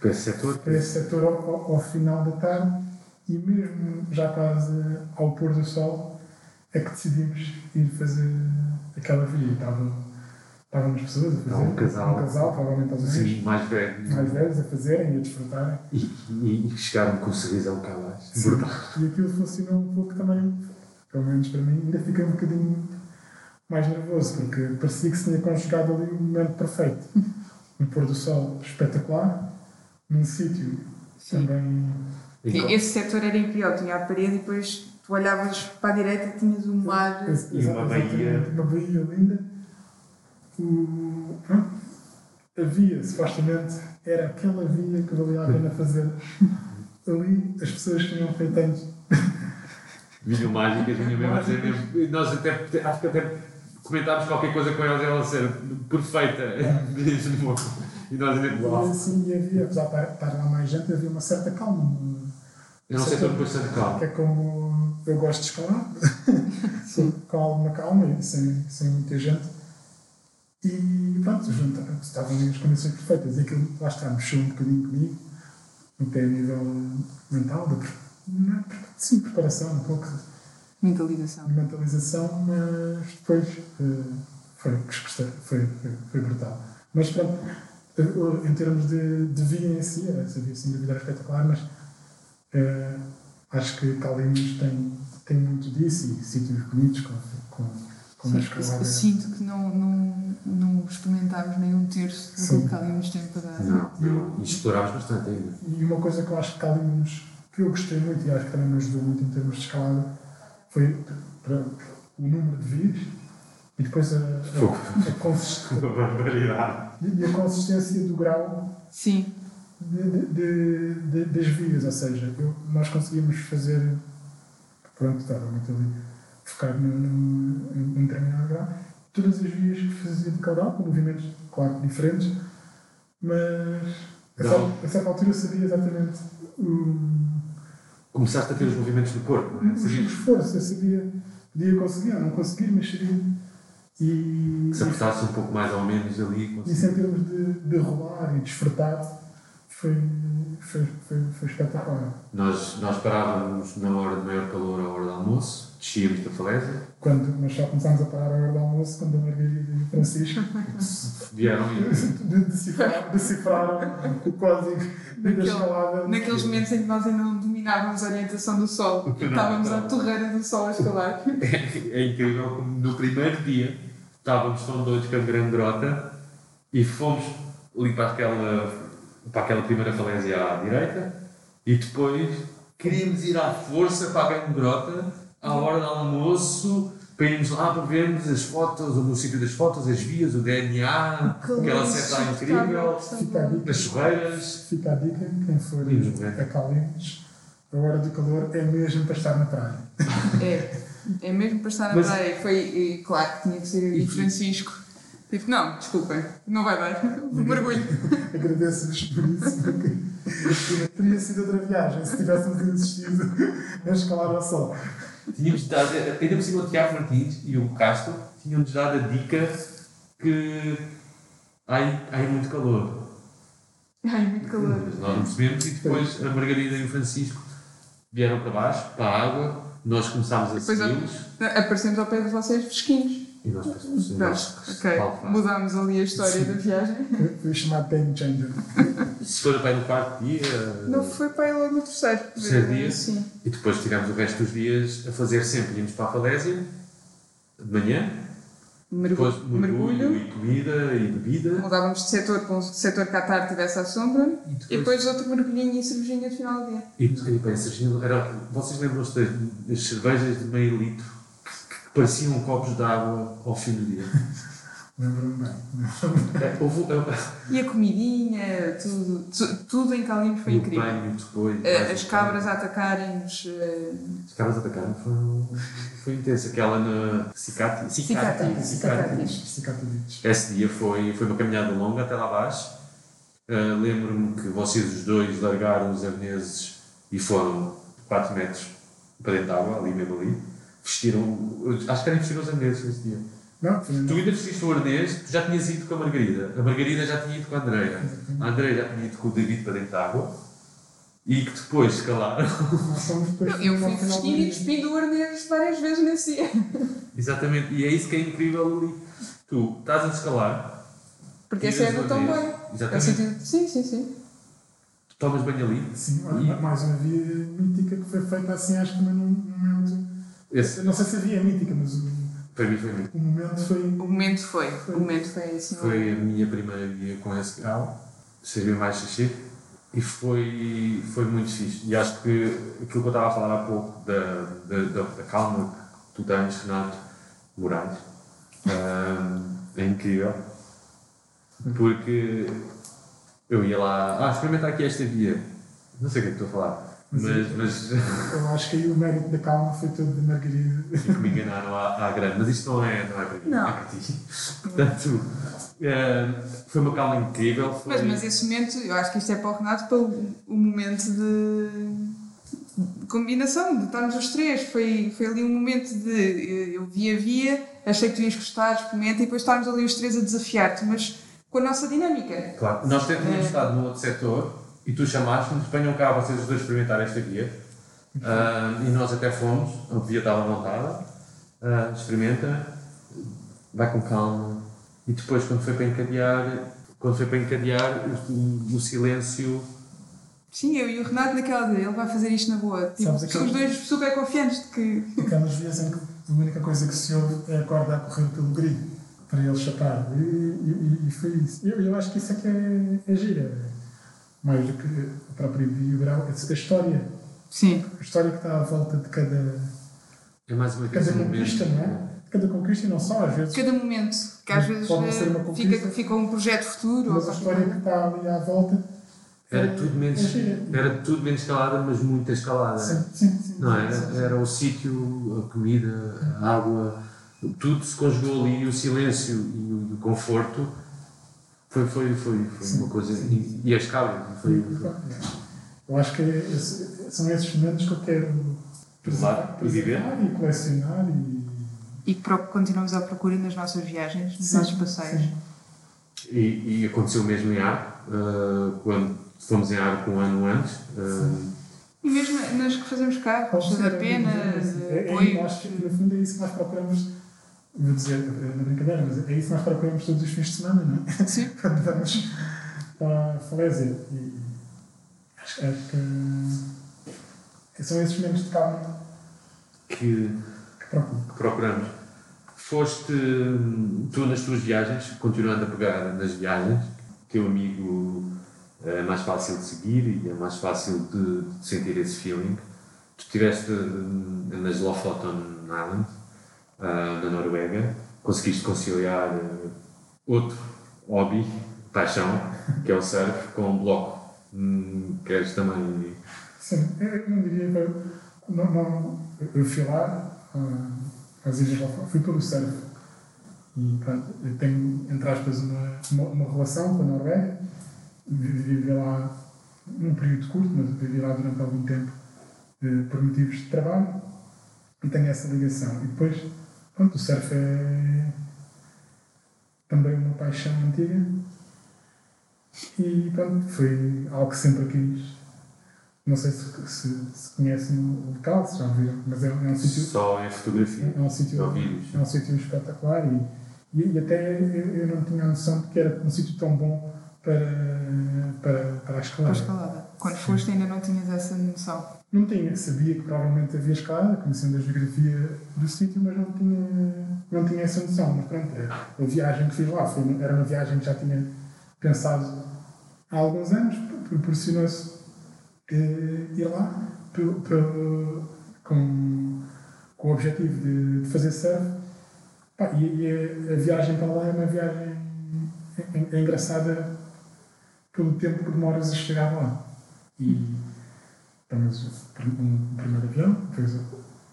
para esse setor. para esse setor ao- ao final da tarde e mesmo já quase ao pôr do sol é que decidimos ir fazer aquela via. Estavam, estavam as pessoas a fazer, Não, um casal. um casal provavelmente aos Sim, mais velho. mais velhos a fazerem e a desfrutarem. E, e, e chegaram com um cá abaixo. Sim. Brutal. E aquilo funcionou um pouco também, pelo menos para mim, ainda fiquei um bocadinho mais nervoso, porque parecia que se tinha conjugado ali um momento perfeito. Um pôr do sol espetacular, num sítio Sim. também E Esse setor era incrível, tinha a parede e depois tu olhavas para a direita e tinhas o mar. E uma baía. Uma baía linda. O, a via, supostamente, era aquela via que valia a pena fazer. Ali as pessoas tinham feito anos. Vinham mágicas, vinham mesmo a dizer mesmo. e Nós até, acho que até comentámos qualquer coisa com elas e ela ser perfeita mesmo. E nós ainda. Uau! assim havia, apesar de estar lá mais gente, havia uma certa calma. Eu não sei se estou bastante calmo. Que é como eu gosto de escalar, com alguma calma e sem, sem muita gente. E pronto, junta- estavam as condições perfeitas. E aquilo, lá está, mexeu um bocadinho comigo, até a nível mental, de, não é, sim, preparação, um pouco Mentalização. de mentalização, mas depois eh, foi, foi, foi, foi brutal. Mas pronto, em termos de, de via em si, essa via sem dúvida era espetacular, mas eh, acho que Calinos tem, tem muito disso e sítios bonitos com, com, com Sim, escalada. eu sinto que não, não, não experimentámos nem um terço do Sim. que ali nos tem para dar. Não, não. E explorámos bastante ainda. E uma coisa que eu acho que Calinos, que eu gostei muito e acho que também me ajudou muito em termos de escalada, foi para, o número de vias e depois a, Fogo. a, a consistência. E a consistência do grau Sim, de, de- de- das vias, ou seja, eu- nós conseguimos fazer, pronto, estava muito ali, focar no, no, em em determinado grau, todas as vias que fazia de cada grau, com movimentos, claro, diferentes, mas a certa, a certa altura eu sabia exatamente o, Começaste a ter os movimentos do corpo, não é? o esforço, eu sabia, podia conseguir, ou não conseguir, mas sabia. E, que se apertasse um pouco mais ou menos ali. Isso em termos de, de rolar e desfrutar foi, foi, foi, foi espetacular. Nós, nós parávamos na hora de maior calor, à hora do almoço, descíamos da falésia, Quando nós só começámos a parar a hora do almoço, quando a Margarida e o Francisco vieram e de- decifrar- decifraram o código da escalada. naqueles momentos em que nós ainda não dominávamos a orientação do sol e estávamos à torreira do sol a escalar. É incrível como no primeiro dia estávamos tão doidos com a grande grota e fomos ali para aquela, para aquela primeira falésia à direita e depois queríamos ir à força para a grande grota, à hora do almoço, para irmos lá para vermos as fotos, o sítio das fotos, as vias, o DNA, aquela seta incrível, Fica a dica. as chuveiras. Fica a dica, quem for a Calinos, a hora do calor é mesmo para estar na praia. É, é mesmo para estar na Mas- praia. Foi, e, claro que tinha que ser e o Francisco. Tipo, não, desculpem, não vai dar. Mergulho. Agradeço-vos por isso, porque teria sido outra viagem se tivéssemos insistido a escalar ao sol. Tínhamos dado, ainda por cima o Tiago Martins e o Castro tinham-nos dado a dica que há, aí- há aí muito calor. Ai, muito calor. Mas nós não percebemos e depois a Margarida e o Francisco vieram para baixo, para a água, nós começámos a- segui-los Aparecemos ao pé de vocês fresquinhos. E nós pensamos, nós, ok. vale fácil. Mudámos ali a história da viagem. Foi- Foi chamado Game Changer. Se for bem no quarto dia Não foi para aí logo no terceiro. Terceiro dia? Sim. e depois tivemos o resto dos dias a fazer sempre, íamos para a falésia de manhã, Mergulho. depois mergulho, mergulho. e comida e bebida Mudávamos de setor para um setor que à tarde tivesse à sombra. e E depois outro mergulhinho e cervejinha de final do dia. E, e bem, Serginho, era, vocês lembram-se das, das cervejas de meio litro que, que pareciam copos de água ao fim do dia? Lembro-me bem. É, houve, E a comidinha, tudo, tu- tudo em Calinos foi e o incrível. banho depois. Eh, mais As cabras a atacarem-nos. eh, As cabras atacaram, foi, foi intenso. Aquela na Cicati. Cicati. Cicatriz. Cicatriz. Esse dia foi, foi uma caminhada longa até lá abaixo. Ah, Lembro-me que vocês os dois largaram os arneses e foram 4 metros para dentro da água, ali mesmo ali. Vestiram, acho que era vestir os arneses esse dia. Não, foi Tu ainda vestiste o arnês, tu já tinhas ido com a Margarida. A Margarida já tinha ido com a Andreia. A Andreia já tinha ido com o David para dentro da água. E que depois escalaram. Nós fomos depois Eu fui do vestindo e dia. despindo o arnês várias vezes nesse dia. Exatamente. E é isso que é incrível ali. Tu estás a escalar, Porque esse é tiras no o tão bem. É Exatamente. sentido. Sim, sim, sim. Tu tomas banho ali. Sim, E- mais uma via mítica que foi feita assim, acho que num momento. Esse, Eu não sei se a via é mítica, mas o, para mim foi, muito- o momento foi. O momento foi. O momento foi assim. foi a minha primeira guia com esse grau. Serviu mais xixi. E foi, foi muito fixe. E acho que aquilo que eu estava a falar há pouco, da, da, da, da calma que tu tens, Renato Moraes, ah, é incrível. Porque eu ia lá, ah, experimenta aqui esta via. Não sei o que é que estou a falar. Mas Mas, mas Eu acho que aí o mérito da calma foi todo de Margarida. que me enganaram à, à grande. Mas isto não é, não é para mim, Não. é para ti. Portanto, ah, foi uma calma incrível. Foi... Mas, mas esse momento, eu acho que isto é para o Renato, para o, o momento de, de combinação, de estarmos os três. Foi, foi ali um momento de eu via, via, achei que tu ias gostar, experimenta, e depois estarmos ali os três a desafiar-te, mas com a nossa dinâmica. Claro. Nós tínhamos É. estado no outro setor e tu chamaste-nos, venham cá vocês os dois experimentar esta guia. Ah, e nós até fomos, a guia estava montada, ah, experimenta, vai com calma. E depois, quando foi para encadear, quando foi para encadear, o, o- silêncio. Sim, eu e o Renato naquela de ele vai fazer isto na boa. Tipo, Sabes aquele- somos dois super confiantes de que. Aquelas vezes em que a única coisa que se ouve é a corda a correr pelo grid para ele chapar. E, e, e foi isso. Eu, eu acho que isso é que é, é gira. Mais do que a própria grau, a história. Sim. A história que está à volta de cada, É mais uma cada um conquista, momento. não é? De cada conquista e não só, às vezes. Cada momento, que às vezes Pode ser uma eh, conquista. fica, fica um projeto futuro. Mas ou a história que está ali à volta. Era é- tudo menos, é era tudo menos escalada, mas muita escalada. Sim, sim, sim. Não é? sim, sim. Era o sítio, a comida, a água, tudo se conjugou ali, o silêncio e o, e o conforto. Foi, foi, foi, foi Sim, uma coisa. sim. E, e as cabras. Foi, E, pronto, Eu acho que esse- são esses momentos que eu quero Preservar e viver. e colecionar e. E que pro- continuamos à procura nas nossas viagens, nos Sim, nossos passeios. sim. e, e aconteceu mesmo em Ar, ah, quando fomos em Ar um ano antes. ah, E mesmo nas que fazemos cá, ser, da é, Pena, é, de é, apoio. eu acho que no fundo é isso que nós procuramos. Vou dizer, é na brincadeira, mas é isso que nós procuramos todos os fins de semana, não é? Sim. Quando vamos para a falésia. E acho, acho que são esses momentos de calma que, que procuro. que procuramos. Foste hum, tu nas tuas viagens, continuando a pegar nas viagens, teu amigo é mais fácil de seguir e é mais fácil de, de sentir esse feeling. tu estiveste eh, nas Lofoten Island, uh, na Noruega, conseguiste conciliar uh, outro hobby, paixão, que é o surf, com um bloco. Hum, queres também. Sim, eu não diria que. Não, não, eu fui lá, uh, às Lofoten, fui pelo surf. E pronto, eu tenho, entre aspas, uma, uma, uma relação com a Noruega. Vivi lá num período curto, mas vivi lá durante algum tempo eh, por motivos de trabalho e tenho essa ligação. E depois, pronto, o surf é também uma paixão antiga e pronto, foi algo que sempre quis. Não sei se, se, se conhecem o local, se já viram, mas é, é um sítio. Só em fotografia. É um sítio, é um sítio espetacular e, e, e até eu, eu, não tinha noção de que era um sítio tão bom para, para, para a escalada. Para a escalada. Quando Sim. foste ainda não tinhas essa noção? Não tinha, sabia que provavelmente havia escalada, conhecendo a geografia do sítio, mas não tinha, não tinha essa noção. Mas pronto, a viagem que fiz lá foi, era uma viagem que já tinha pensado há alguns anos, proporcionou-se eh, ir lá com, com o objetivo de, de fazer surf. Pá, e, e a, a, viagem para lá é uma viagem é, é engraçada pelo tempo que demoras a chegar lá. E apanhas um primeiro avião, depois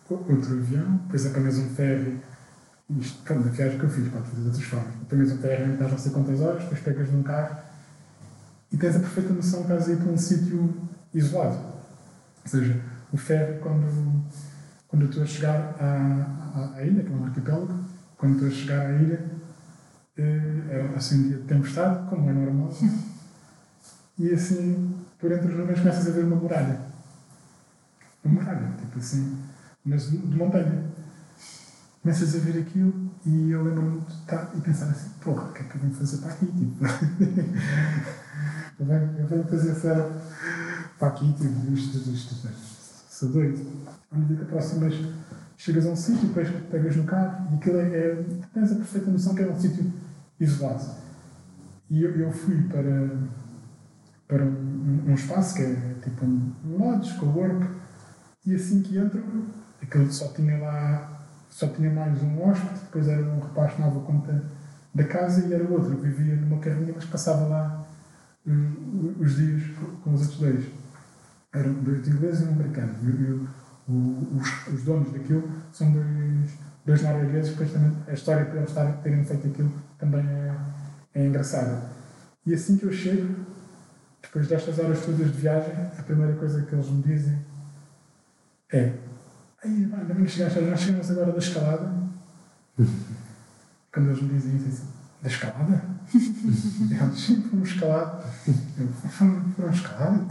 outro avião, depois apanhas um ferry. Isto, pronto, a viagem que eu fiz, pode fazer de outras formas. Apanhas um ferry, estás não sei quantas horas, depois pegas num carro e tens a perfeita noção que estás a ir para um sítio isolado. Ou seja, o ferry, quando, quando eu estou a chegar à, à, à ilha, que é um arquipélago, quando estou a chegar à ilha, eh, é assim um dia de tempestade, como é normal, e assim, por entre as nuvens, começas a ver uma muralha. Uma muralha, tipo assim, mas de, de montanha. Começas a ver aquilo e eu lembro-me de estar e pensar assim: porra, o que é que eu venho fazer para aqui? Tipo, eu, venho, eu venho fazer essa para aqui, tipo, isto, isto, isto, sou doido. À medida que aproximas, chegas a um sítio, depois pegas no carro e aquilo é, é. tens a perfeita noção que é um sítio isolado. E eu, eu fui para, para um, um, espaço que é tipo um, lodge, co-work, e assim que entro, aquilo só tinha lá, só tinha mais um hóspede, depois era um rapaz que tomava conta da casa e era outro, eu vivia numa carrinha, mas passava lá um, os dias com os outros dois. Eram dois ingleses e um americano. E o, os, os donos daquilo são dois, dois noruegueses, depois também a história para eles terem feito aquilo também é, é engraçada. E assim que eu chego, depois destas horas todas de viagem, a primeira coisa que eles me dizem é: ainda bem que chegaste, nós chegamos agora da escalada. Quando eles me dizem isso, assim, da escalada? eu disse: Sim, fomos escalar. Eu, foram escalar?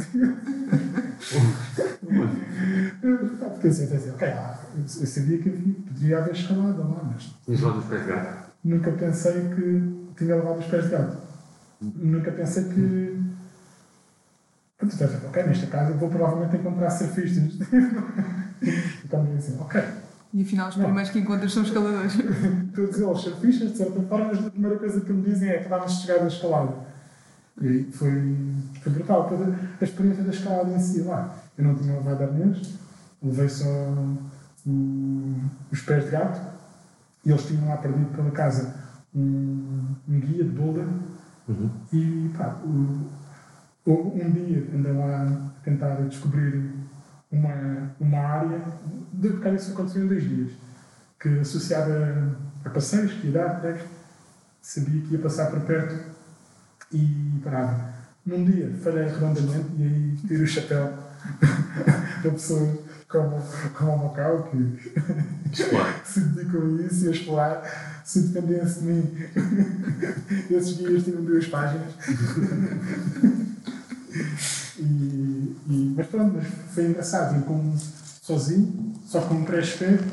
Porque assim, assim, ok, ah, eu sabia que poderia haver escalada lá, mas. E os pés de gato? nunca pensei que tinha levado os pés de gato. Nunca pensei que. Pronto, ok, nesta casa vou provavelmente encontrar surfistas. e quando assim, ok. E afinal, os primeiros que encontras são escaladores. Todos eles surfistas, de certa forma, mas a primeira coisa que me dizem é que vamos chegar à escalada. E foi, foi brutal. A experiência da escalada em si lá. Eu não tinha levado arnês, levei só um, os pés de gato e eles tinham lá perdido pela casa um, um guia de boulder uhum. e pá, o, um dia andei lá a tentar descobrir uma, uma área, de porque isso aconteceu em dois dias, que associada a passeios, que ia dar, treks, sabia que ia passar por perto e parava. Num dia falhei redondamente e aí tiro o chapéu da pessoa como, como o Macau, que se dedicam a isso e a explorar, se dependesse de mim. Esses guias tinham duas páginas. E, e, mas pronto, mas foi engraçado. Ir com, sozinho, só com um pré-espelho,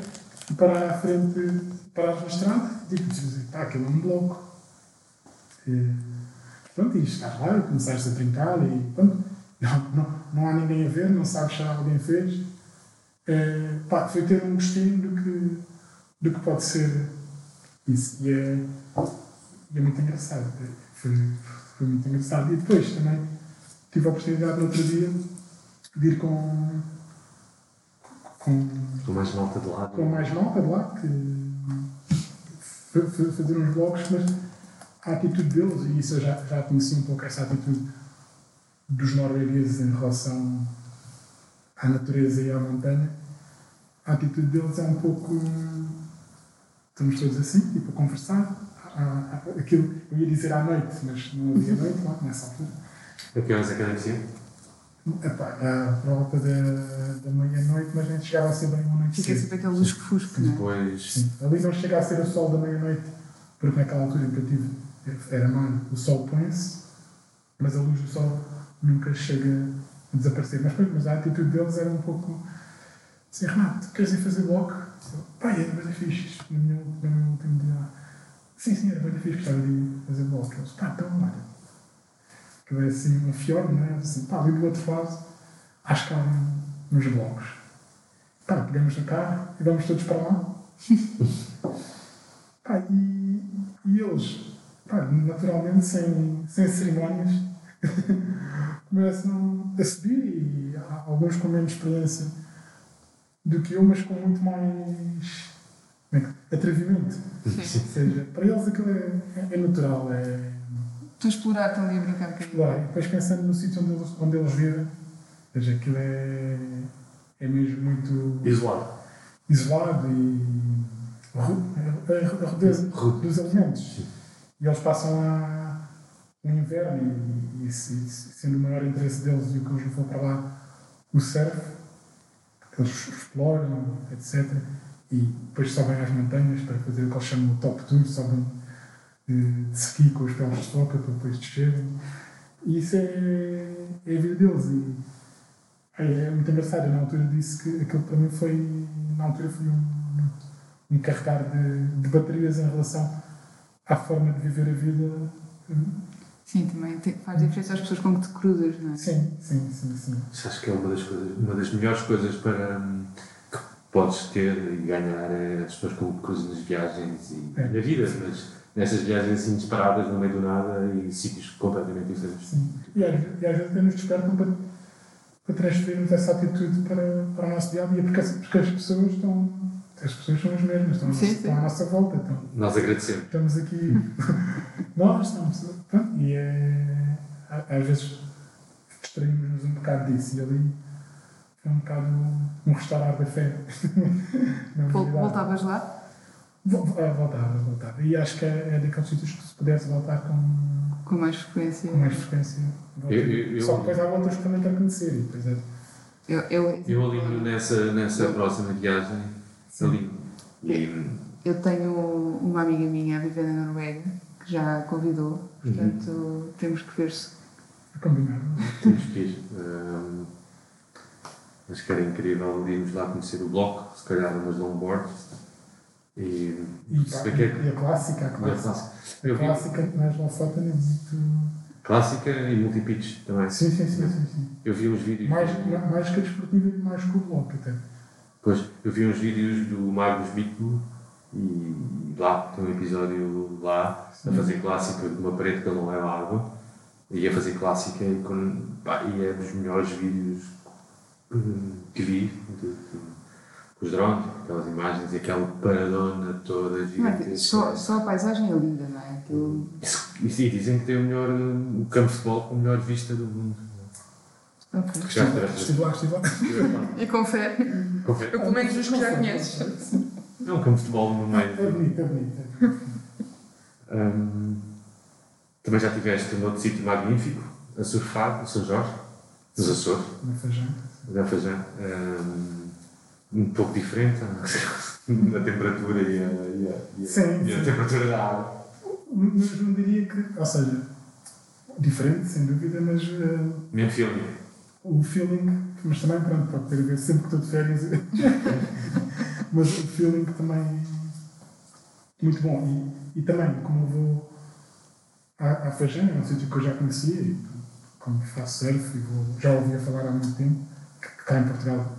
para a frente, para na estrada, e tipo, pá, aquilo é um bloco. E, pronto, e estás lá e começaste a brincar e pronto. Não, não, não há ninguém a ver, não sabes se alguém fez é, pá, foi ter um gostinho do que, do que pode ser isso. E é, é muito engraçado. É, foi, foi muito engraçado. E depois também tive a oportunidade no outro dia de ir com, com, Com mais malta de lado. com mais malta de lá que fa- fa- fazer uns blogs, mas a atitude deles, e isso eu já, já conheci um pouco essa atitude dos noruegueses em relação à natureza e à montanha, a atitude deles é um pouco. Estamos todos assim, tipo, a conversar. Aquilo, eu ia dizer à noite, mas não havia noite lá nessa altura. A que horas é que acontecia? Epá, à volta da, da meia-noite, mas nem chegava a ser bem uma noite. Fica sempre aquele lusco-fusco, não é? Depois. Sim. Ali não chega a ser o sol da meia-noite, porque naquela altura em que eu tive era mar, o sol põe-se, mas a luz do sol nunca chega a desaparecer. Mas, pois, mas a atitude deles era um pouco assim, Renato, queres ir fazer bloco? Pai, era bem fixe, no meu, no meu último dia. lá." Sim, sim, era bem fixe, gostava de ir fazer bloco. Eles, pá, então, olha, que é assim uma fiorda, não é? Assim, pá, ali do outro lado, acho que há um- uns blocos. Pá, pegamos no carro e vamos todos para lá. Pá, e, e eles, pá, naturalmente, sem, sem cerimónias, começam a subir e há alguns com menos experiência do que eu, mas com muito mais é atrevimento. Ou seja, para eles aquilo é, é natural, é. Estou a explorar, estão ali a brincar um bocadinho. Claro, e depois pensando no sítio onde eles, onde eles vivem, ou seja, aquilo é, é mesmo muito Isolado. isolado e a a dos alimentos. E eles passam lá o inverno e, e se- se- sendo o maior interesse deles e o que eles levou para lá o surf, que eles exploram, etc. E depois sobem às montanhas para fazer o que eles chamam de top tour, sobem de, de ski com os pés de foca para depois descerem. E isso é, é a vida deles. E é, é muito engraçado. Eu, na altura disse que aquilo para mim foi, na altura foi um, um carregar de, de baterias em relação à forma de viver a vida. Sim, também tem- faz diferença às pessoas com que te cruzas, não é? Sim, sim, sim, sim. Isso acho que é uma das, coisas, uma das melhores coisas para, que podes ter e ganhar é as pessoas com que cruzas nas viagens e É. na vida, mas nessas viagens assim disparadas no meio do nada e sítios completamente diferentes. sim. E, às, e às vezes até nos despertam para, para transferirmos essa atitude para, para o nosso dia a dia, porque as, porque as pessoas estão. As pessoas são as mesmas, estão, à Sim, nossa- sim. estão à nossa volta. Estão, Nós agradecemos. estamos aqui. Nós estamos. Pronto, e é. Às vezes distraímos-nos um bocado disso e ali é um bocado um restaurar da fé. Voltavas lá? Ah, Voltava, voltava. E acho que é, é daqueles sítios que se pudesse voltar com, Com mais frequência. com mais frequência. Eu- eu- Só que depois há outras que também que conhecer. E depois é, Eu, eu, Eu alinho nessa, nessa próxima viagem, alinho. E, eu tenho uma amiga minha a viver na Noruega que já a convidou, portanto Uhum. temos que ver se. é combinado. Temos que ir. Hum, acho que era incrível irmos lá conhecer o bloco, se calhar umas longboards. E, E, perceber que é e a clássica, a a clássica. clássica. A vi clássica que nós não falta nem muito. clássica e multi-pitch também. Sim, sim, sim, sim. sim. Eu vi uns vídeos. Mais, ma- mais que a desportiva e mais que o bloco até. Pois, eu vi uns vídeos do Magnus Bitbull e lá tem um episódio lá a fazer clássica de uma parede que ele não leva água e a fazer clássica e, com, pá, e é dos melhores vídeos que vi de- de- os drones, aquelas imagens e aquela paradona toda é? gigantesca. Só, só a paisagem é linda, não é? Aquilo- E sim, dizem que tem o melhor o campo de futebol com a melhor vista do mundo. Ok. Já Estive lá, estive lá. E confere. Confere. Eu, pelo menos os que já conheces. É um campo de futebol no É meio. é bonito. é bonito. Hum, também já estiveste num outro sítio magnífico, a surfar, no São Jorge, nos Açores, Na Fajã. da Fajã. Hum, um pouco diferente na temperatura e a, e a, e a, Sim, e a sim. temperatura da água. Mas não diria que. Ou seja, diferente, sem dúvida, mas. eh, Mesmo filme. o feeling, mas também pronto, pode ter a ver sempre que estou de férias. mas o feeling também muito bom. E, e também, como eu vou à, à Fajã, é um sítio que eu já conhecia, e como faço surf e vou, já ouvia falar há muito tempo, que, que cá em Portugal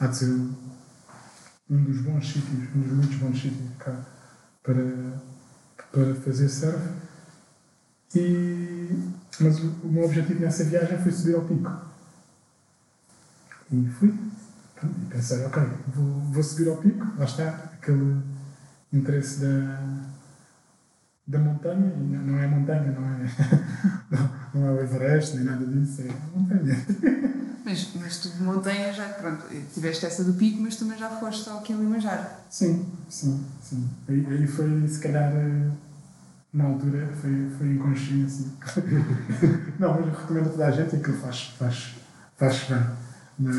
há de ser um, dos bons sítios, um dos muitos bons sítios cá para, para fazer surf. E, mas o, o meu objetivo nessa viagem foi subir ao pico. E fui. E pensei, ok, vou, vou subir ao pico, lá está, aquele interesse da, da montanha, e não é montanha, não é, não, é o Everest, nem nada disso, é montanha. Mas, mas tu de montanha já, pronto, tiveste essa do pico, mas também já foste ao Kilimanjaro. Sim, sim, sim. Aí, aí foi, se calhar, eh, na altura, foi, foi inconsciência. não, mas recomendo a toda a gente aquilo faz, faz, faz bem. Mas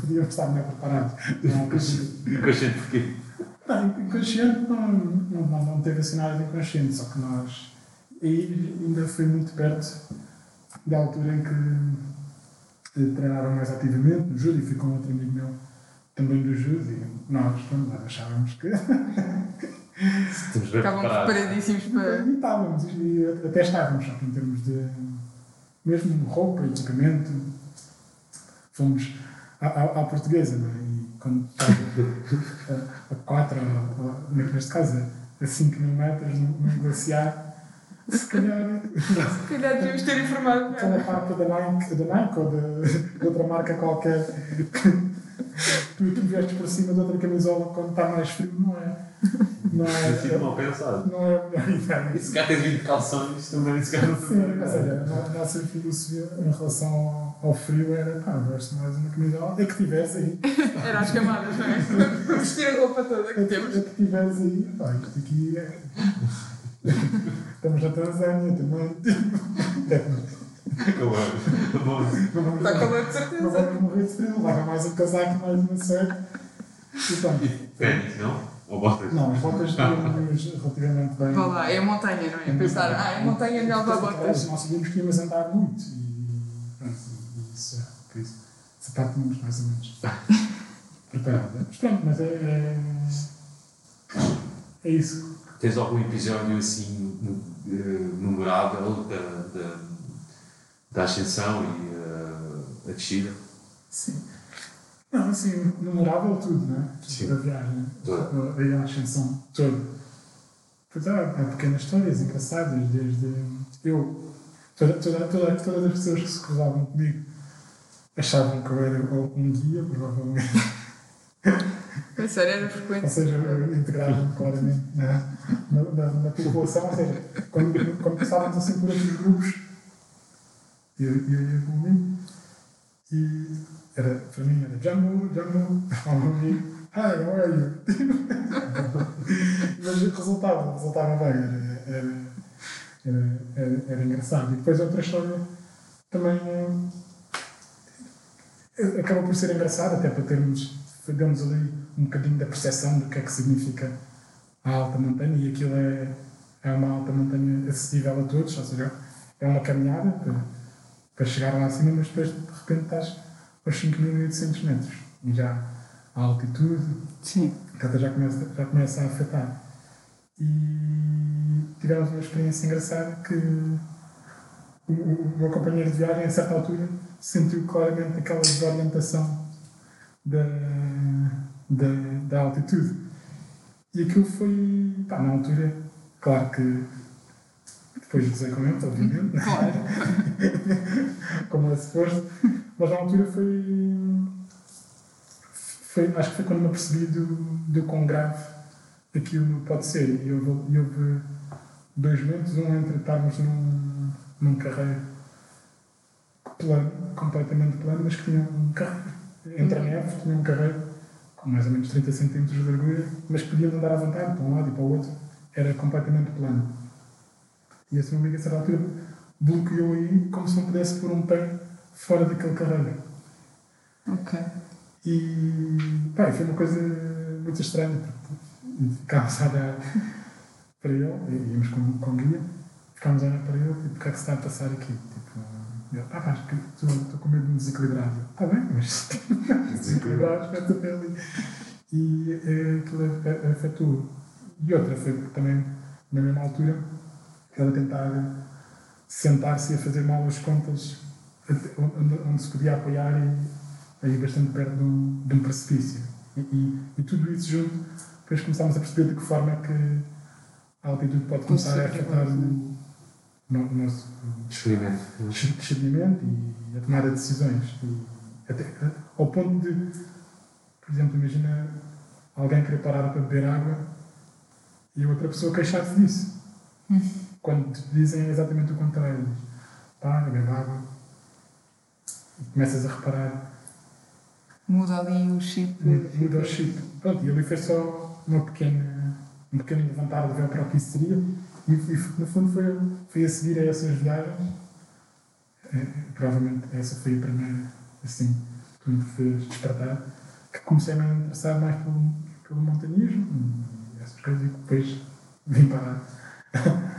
podíamos estar melhor preparados. Inconsciente porquê? Não, inconsciente não, não, não, não teve assim nada de inconsciente, só que nós. E ainda foi muito perto da altura em que treinaram mais ativamente no judo e fui com outro amigo meu também do judo e nós, pronto, nós achávamos que. Preparados. preparadíssimos para. E estávamos, e até estávamos, só que em termos de. mesmo roupa, equipamento, fomos à, à, à portuguesa, não é? E quando estava a, a 4, ou, ou, neste caso, a 5 mil metros num glaciar, se calhar Se calhar devíamos ter informado aquela melhor. marca da Nike, da Nike ou de, de outra marca qualquer, tu, tu vestes por cima de outra camisola quando está mais frio, não é? Não é, mal pensado. não é a melhor ideia. E se cá tens vindo de calções, também se cá não Sim, ou seja, a nossa filosofia em relação ao, frio era, pá, veste mais uma camisola, é que tivesse aí, Era às camadas, não é? Vestir a roupa toda é que que, temos. é que tivesse aí, pá, isto aqui é... Estamos na Tanzânia também, não vamos, Está calor de não certeza. vamos morrer de frio, leva mais um casaco, mais uma suéte, e pronto. Pênis, não? Ou botas? Não, as botas tínhamos relativamente bem... Vá lá, é a montanha, não é? Pensar, ah, é montanha, melhor levar botas. Nós sabíamos que íamos andar muito e pronto, e isso, é, por isso, essa parte tínhamos mais ou menos preparada. Mas pronto, mas é, é, é isso. Tens algum episódio assim eh, memorável da, da, da ascensão e eh, a descida? Sim. Não, assim, memorável tudo, não é? Sim. Da viagem, Toda. aí a ascensão toda. Pois há, há pequenas histórias engraçadas, desde eu, toda, toda, toda, todas as pessoas que se cruzavam comigo achavam que eu era um guia, provavelmente. Era Ou frequente. seja, eu integrava-me claramente na, na, na, população. Ou seja, quando, quando passávamos assim por outros grupos, eu eu ia com amigo e era, para mim era Jumbo, Jumbo, ao meu amigo, Hi, how are you? Mas resultava, resultava bem, era, era, era, era, era engraçado. E depois outra história também eh, acaba por ser engraçada, até para termos, demos ali um bocadinho da percepção do que é que significa a alta montanha e aquilo é, é uma alta montanha acessível a todos, ou seja, é uma caminhada para, para chegar lá acima, mas depois de repente estás aos 5.800 metros e já a altitude, Sim. já começa, já começa a afetar. E tivemos uma experiência engraçada que o, o, o meu companheiro de viagem, a certa altura, sentiu claramente aquela desorientação da, da, da altitude. E aquilo foi, pá, na altura, claro que depois gozei com ele, obviamente, Claro. como é suposto, mas na altura foi, foi. Acho que foi quando me apercebi do, do quão grave aquilo pode ser. E houve, houve dois momentos: um entre estarmos num, num carreiro plano, completamente plano, mas que tinha um carreiro. Entre a neve, tinha um carreiro mais ou menos 30 cm de largura, mas podíamos andar à vontade para um lado e para o outro. Era completamente plano. E esse meu amigo, a certa altura, bloqueou aí como se não pudesse pôr um pé fora daquele carreiro. Ok. E pá, foi uma coisa muito estranha, porque ficámos a olhar para ele, e íamos com, com guia, ficámos a olhar para ele, tipo, o que é que se está a passar aqui? Ele, ah, pá, acho que estou com medo de me desequilibrar. Está bem, mas desequilibrar, espeta a pele. E eh, aquilo afetou. E outra foi também, na mesma altura, ela tentar sentar-se e a fazer mal as contas até onde, onde se podia apoiar e aí bastante perto de um, de um precipício. E, e, e tudo isso junto, depois começámos a perceber de que forma é que a altitude pode começar a afetar no- o nosso Experimento. discernimento e a tomada de decisões. E até, ao ponto de por exemplo, imagina alguém querer parar para beber água e a outra pessoa queixar-se disso. Quando te dizem exatamente o contrário, diz, para, bebe água. E começas a reparar, Muda ali o chip. muda o chip. Pronto, e ali foi só uma pequena, um pequeno levantar de véu para o que isso seria. E, e, no fundo foi, foi a seguir a essas viagens. Eh, provavelmente essa foi a primeira, assim, que me fez despertar, que comecei a me interessar mais pelo, pelo montanhismo e essas coisas e depois vim para.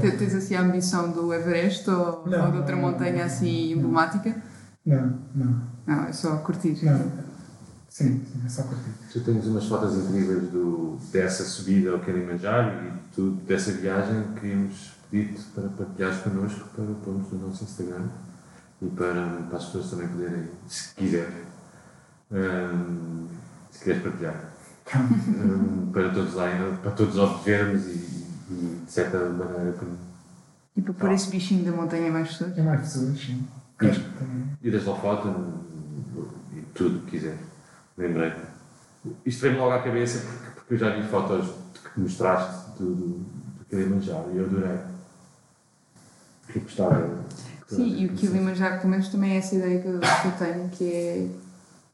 Te- Tens assim a ambição do Everest ou, Não, ou de outra não, montanha não, assim emblemática? Não, não, Não, é só curtir. não. Sim, sim, é só curtir. Tu tens umas fotos incríveis do, dessa subida ao Kilimanjaro e tu, dessa viagem queríamos pedir-te para partilhares connosco para pormos no nosso Instagram e para, para as pessoas também poderem, se quiserem, hum, se quiseres partilhar, hum, para todos lá, para todos nós vermos e, e de certa maneira E para pôr esse bichinho da montanha mais pessoas? É mais pessoas, sim. Também. e das lá foto e tudo que quiser. Lembrei. Isto veio-me logo à cabeça porque, porque eu já vi fotos que mostraste do, do, do Kilimanjaro e eu adorei. E gostava. Sim, e o. Kilimanjaro, pelo menos, também é essa ideia que eu, que eu tenho, que é,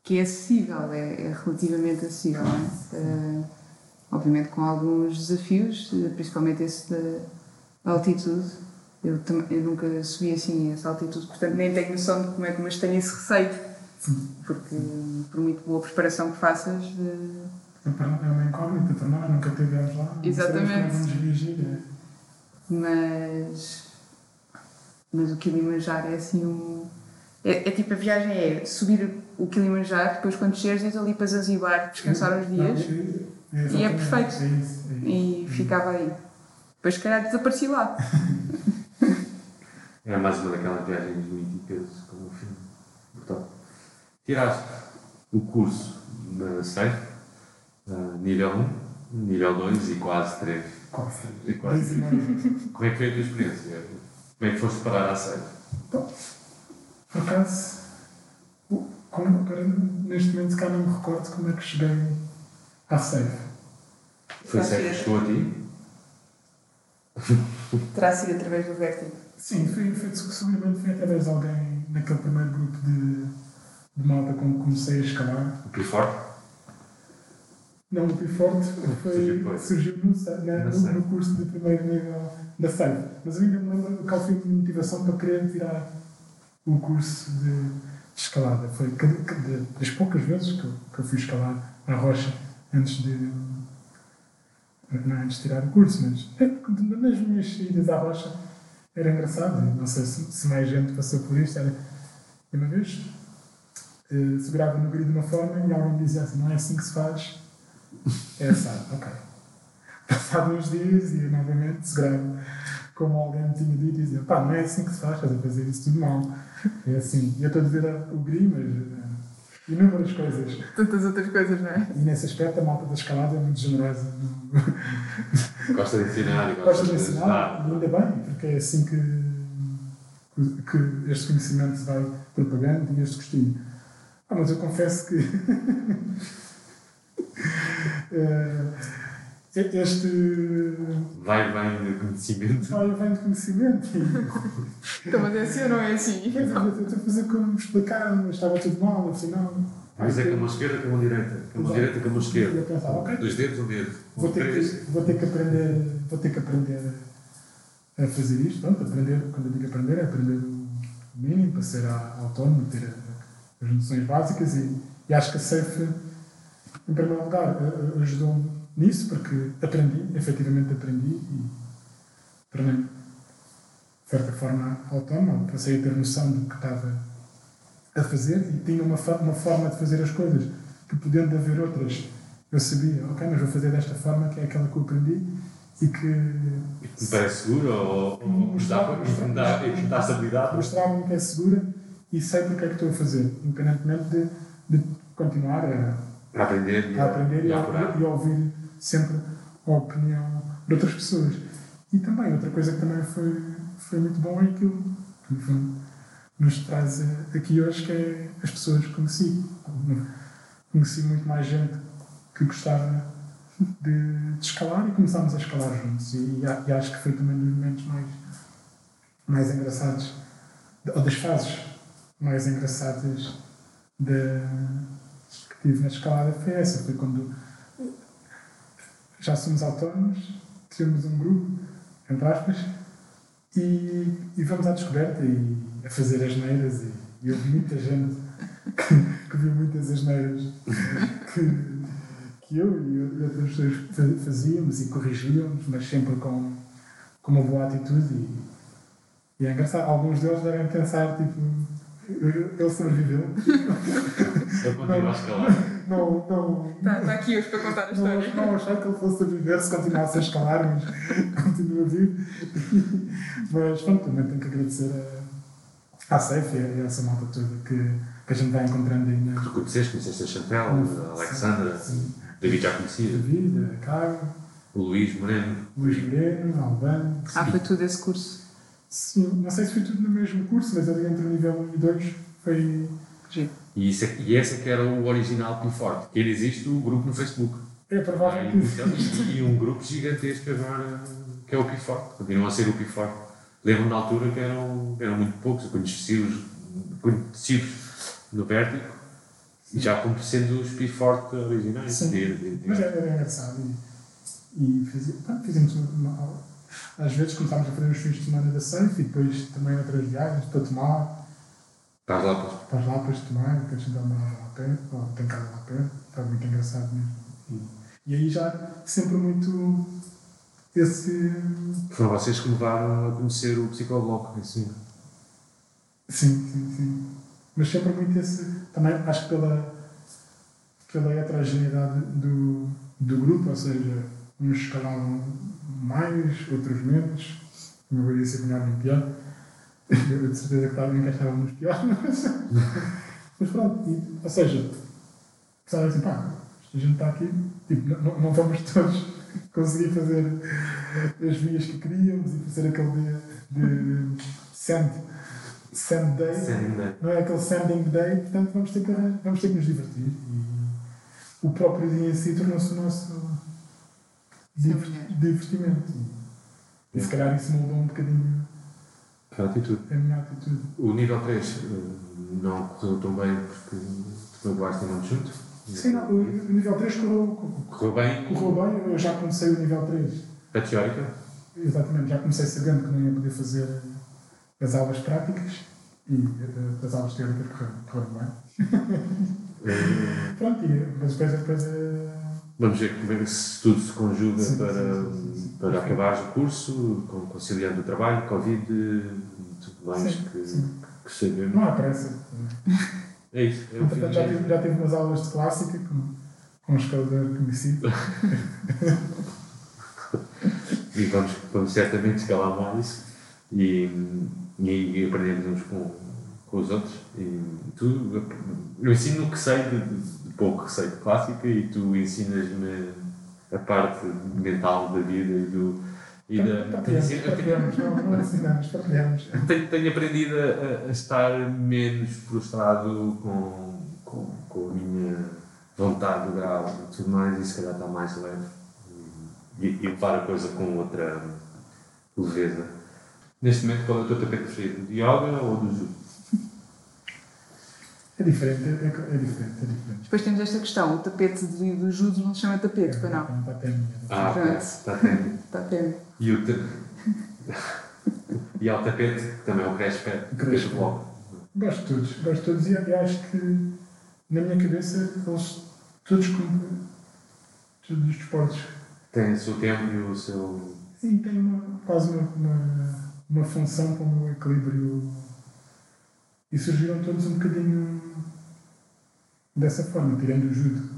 que é acessível, é, é relativamente acessível. não é? Eh, obviamente com alguns desafios, eh, principalmente esse da, da altitude. Eu, eu nunca subi assim essa altitude, portanto nem tenho noção de como é que mas tenho esse receio. Porque por muito boa preparação que faças, eh, É uma incógnita para nós, nunca tivemos lá. não Exatamente. Vamos reagir. É. mas mas o Kilimanjaro é assim um é, é tipo a viagem é subir o Kilimanjaro depois quando chegas és ali para Zanzibar descansar uns dias Não, é- é E é perfeito. É isso, é isso. e ficava aí depois se calhar desapareci lá É mais uma daquelas viagens míticas como o filme. Portanto, tiraste o curso na SEI, ah, nível 1, nível 2 e quase 3. Qual E quase Dois e meio. Como é que foi a tua experiência? Como é que foste parar à SEI? Por acaso, o- como agora neste momento se cá não me recordo como é que cheguei à safe. Foi Terá SEI que chegou a ti? terá sido através do Vértigo Sim, foi, foi, seguramente foi através de alguém naquele primeiro grupo de, de malta com que comecei a escalar. O Piforte? Não, o Piforte Surgiu foi, surgiu no, na- no, no curso de primeiro nível da SAFE. Mas eu ainda me lembro qual foi a minha motivação para querer tirar o curso de, de escalada. Foi que, que de- das poucas vezes que eu, que eu fui escalar à rocha antes de. Não antes de tirar o curso, mas é, nas minhas saídas à rocha era engraçado. Não sei se, se mais gente passou por isto. Era, uma vez eh, segurava no grid de uma forma e alguém dizia assim: não é assim que se faz. É assado, ok. Passado uns dias e novamente segurava como alguém me tinha dito e dizia: pá, não é assim que se faz, estás a fazer isso tudo mal. É assim. E eu estou a dizer o grid, mas eh, inúmeras coisas. tantas outras coisas não é E nesse aspecto a malta da escalada é muito generosa. no- Gosta de ensinar e Gosta de ensinar, e ainda bem, porque é assim que, que, este conhecimento se vai propagando e este gostinho. Ah, mas eu confesso que eh, este Vai bem de conhecimento. vai e vem de conhecimento então mas é assim ou não é assim? eu estou a fazer como me explicaram, mas estava tudo mal, afinal. Mas é com a mão esquerda, com a mão direita. Com a mão direita, com a mão esquerda. eu pensava, ok, Dois dedos, um dedo. vou ter, três. que, vou ter que aprender vou ter que aprender a fazer isto pronto, aprender, quando eu digo aprender é aprender o mínimo para ser a- autónomo ter a- as noções básicas e, e acho que a SAFE em primeiro lugar ajudou-me nisso porque aprendi, efetivamente aprendi e tornei-me de certa forma autónomo, passei a ter noção do que estava a fazer e tinha uma, uma forma de fazer as coisas que podendo haver outras eu sabia, ok, mas vou fazer desta forma que é aquela que eu aprendi e que E que me parece seguro ou, ou dá, me dá, dá estabilidade. mostrava-me que é segura e sei porque é que estou a fazer, independentemente de, de continuar a, Para aprender e a aprender e e a a, e a ouvir sempre a opinião de outras pessoas. E também, outra coisa que também foi, foi muito bom é aquilo que fundo, nos traz eh, aqui hoje, que é as pessoas que conheci. Conheci muito mais gente que gostava de, de escalar e começámos a escalar juntos. E, e acho que foi também um dos momentos mais, mais engraçados, ou das fases mais engraçadas de, que tive na escalada foi essa. Foi quando já somos autónomos, temos um grupo, entre aspas, e, e vamos à descoberta e a fazer as neiras. E, e houve muita gente que, que viu muitas asneiras que, que eu e outras pessoas fazíamos e corrigíamos, mas sempre com, com uma boa atitude. E, e é engraçado, alguns deles devem pensar, tipo, ele sobreviveu. Ele continua a escalar. Não, não. Está tá aqui hoje para contar a história. Não, não achei que ele fosse sobreviver se continuasse a escalar, mas continua vivo. Mas pronto, também tenho que agradecer a, à Safe e a essa malta toda que, que a gente vai encontrando aí nas. Tu conheceste, conheceste a Chantel, a Alexandra, Sim. David já conhecia, David, a Carla, o Luís Moreno. Luís Moreno, Albano. Ah, foi tudo esse curso. Sim, não sei se foi tudo no mesmo curso, mas ali entre o nível 1 e 2 foi. Giro. E, isso é, e esse é que era o original Piforte. Que ainda existe o grupo no Facebook. É provável que. E, um grupo gigantesco agora, que é o Piforte. Continua a ser o Piforte. Lembro-me na altura que eram, eram muito poucos conhecidos, conhecidos no Vértigo, e já como sendo os Piforte originais. Sim. De- de- de- Mas era, era engraçado. E, e fazia, pá, fizemos uma, uma- Às vezes começámos a fazer os fins de semana da Safe e depois também outras viagens para tomar, Estás lá para para as lapas de tomar, que a gente morava lá perto, ou tem casa lá perto, estava muito engraçado mesmo. E, e aí já sempre muito esse. Foram vocês que me levaram a conhecer o Psicobloco, assim. Sim, sim, sim. Mas sempre muito esse. Também acho que pela, pela heterogeneidade do, do grupo, ou seja, uns escalavam mais, outros menos. Não varia ser melhor nem pior. Eu de certeza que estava, ninguém estava nos piores, mas. Mas pronto, e, ou seja, pensava assim, pá, esta gente está aqui, tipo, não- não, vamos todos conseguir fazer as vias que queríamos e fazer aquele dia de sand, sand day não é aquele sending day, portanto vamos ter que, vamos ter que nos divertir. E o próprio dia em si tornou-se o nosso. Divertimento. E se calhar isso moldou um bocadinho Que atitude. a minha atitude. O nível 3 não correu tão bem porque tu acabaste muito junto. Sim, não, o nível 3 correu, Correu bem correu bem, eu já comecei o nível 3. a teórica. Exatamente, já comecei sabendo que não ia poder fazer as aulas práticas e eh, as aulas teóricas correram, correram bem. Eh, Pronto, e, mas depois, depois eh, Vamos ver como é que se tudo se conjuga Sim, para, sim, para acabar o curso, conciliando o trabalho, Covid e tudo mais que, que sabemos. não há pressa. É isso. É já tive, já tive umas aulas de clássica com, com um escalador conhecido. E vamos, vamos certamente escalar mais e, e, e aprendemos uns com, com os outros. E tu, eu ensino o que sei de, de pouco de clássica e tu ensinas-me a parte mental da vida e do. E da, Partilhamos, partilhamos, não, não ensinamos, partilhamos. tenho, tenho aprendido a, a estar menos frustrado com, com, com a minha vontade do grau e tudo mais, e se calhar está mais leve e, e levar a coisa com outra leveza. Neste momento, qual é o teu tapete preferido? De yoga ou do judo? É diferente, é, é, é diferente, é diferente. Depois temos esta questão: o tapete de- do judo não se chama tapete, pois não? Minha. Ah. Está pena. E o tapete. e o tapete, também é o crash pad, O crash crash pad. block. Gosto de todos, gosto de todos e e acho que na minha cabeça eles todos cumprem todos os desportos. Tem o seu tempo e o seu. Sim, tem uma, quase uma, uma, uma função como o equilíbrio. E surgiram todos um bocadinho dessa forma, tirando o judo.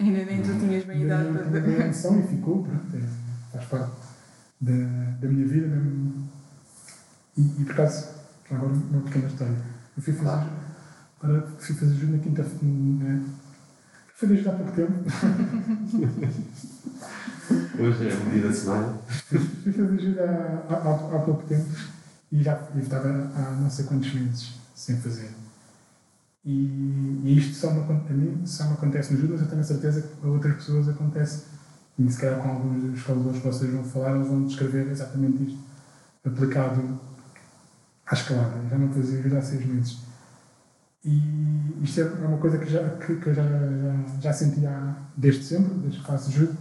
Ainda nem tu tinhas bem idade Ainda para. não tinha noção e ficou, pronto, é, faz parte da, da minha vida mesmo. E, e por acaso, agora uma pequena história. Eu fui fazer, Claro. para, fui fazer judo na quinta-feira. Foi desde há pouco tempo. Hoje é um dia da semana. Fui fazer judo há, há, há- há pouco tempo e já estava há não sei quantos meses sem fazer. E, e isto só me, a mim só me acontece no judo, mas eu tenho a certeza que a outras pessoas acontece. E se calhar com alguns dos escaladores que vocês vão falar, eles vão descrever exatamente isto, aplicado à escalada. Já não fazia judo há seis meses. E isto é uma coisa que, já, que, que eu já, já, já senti desde sempre, desde que faço judo,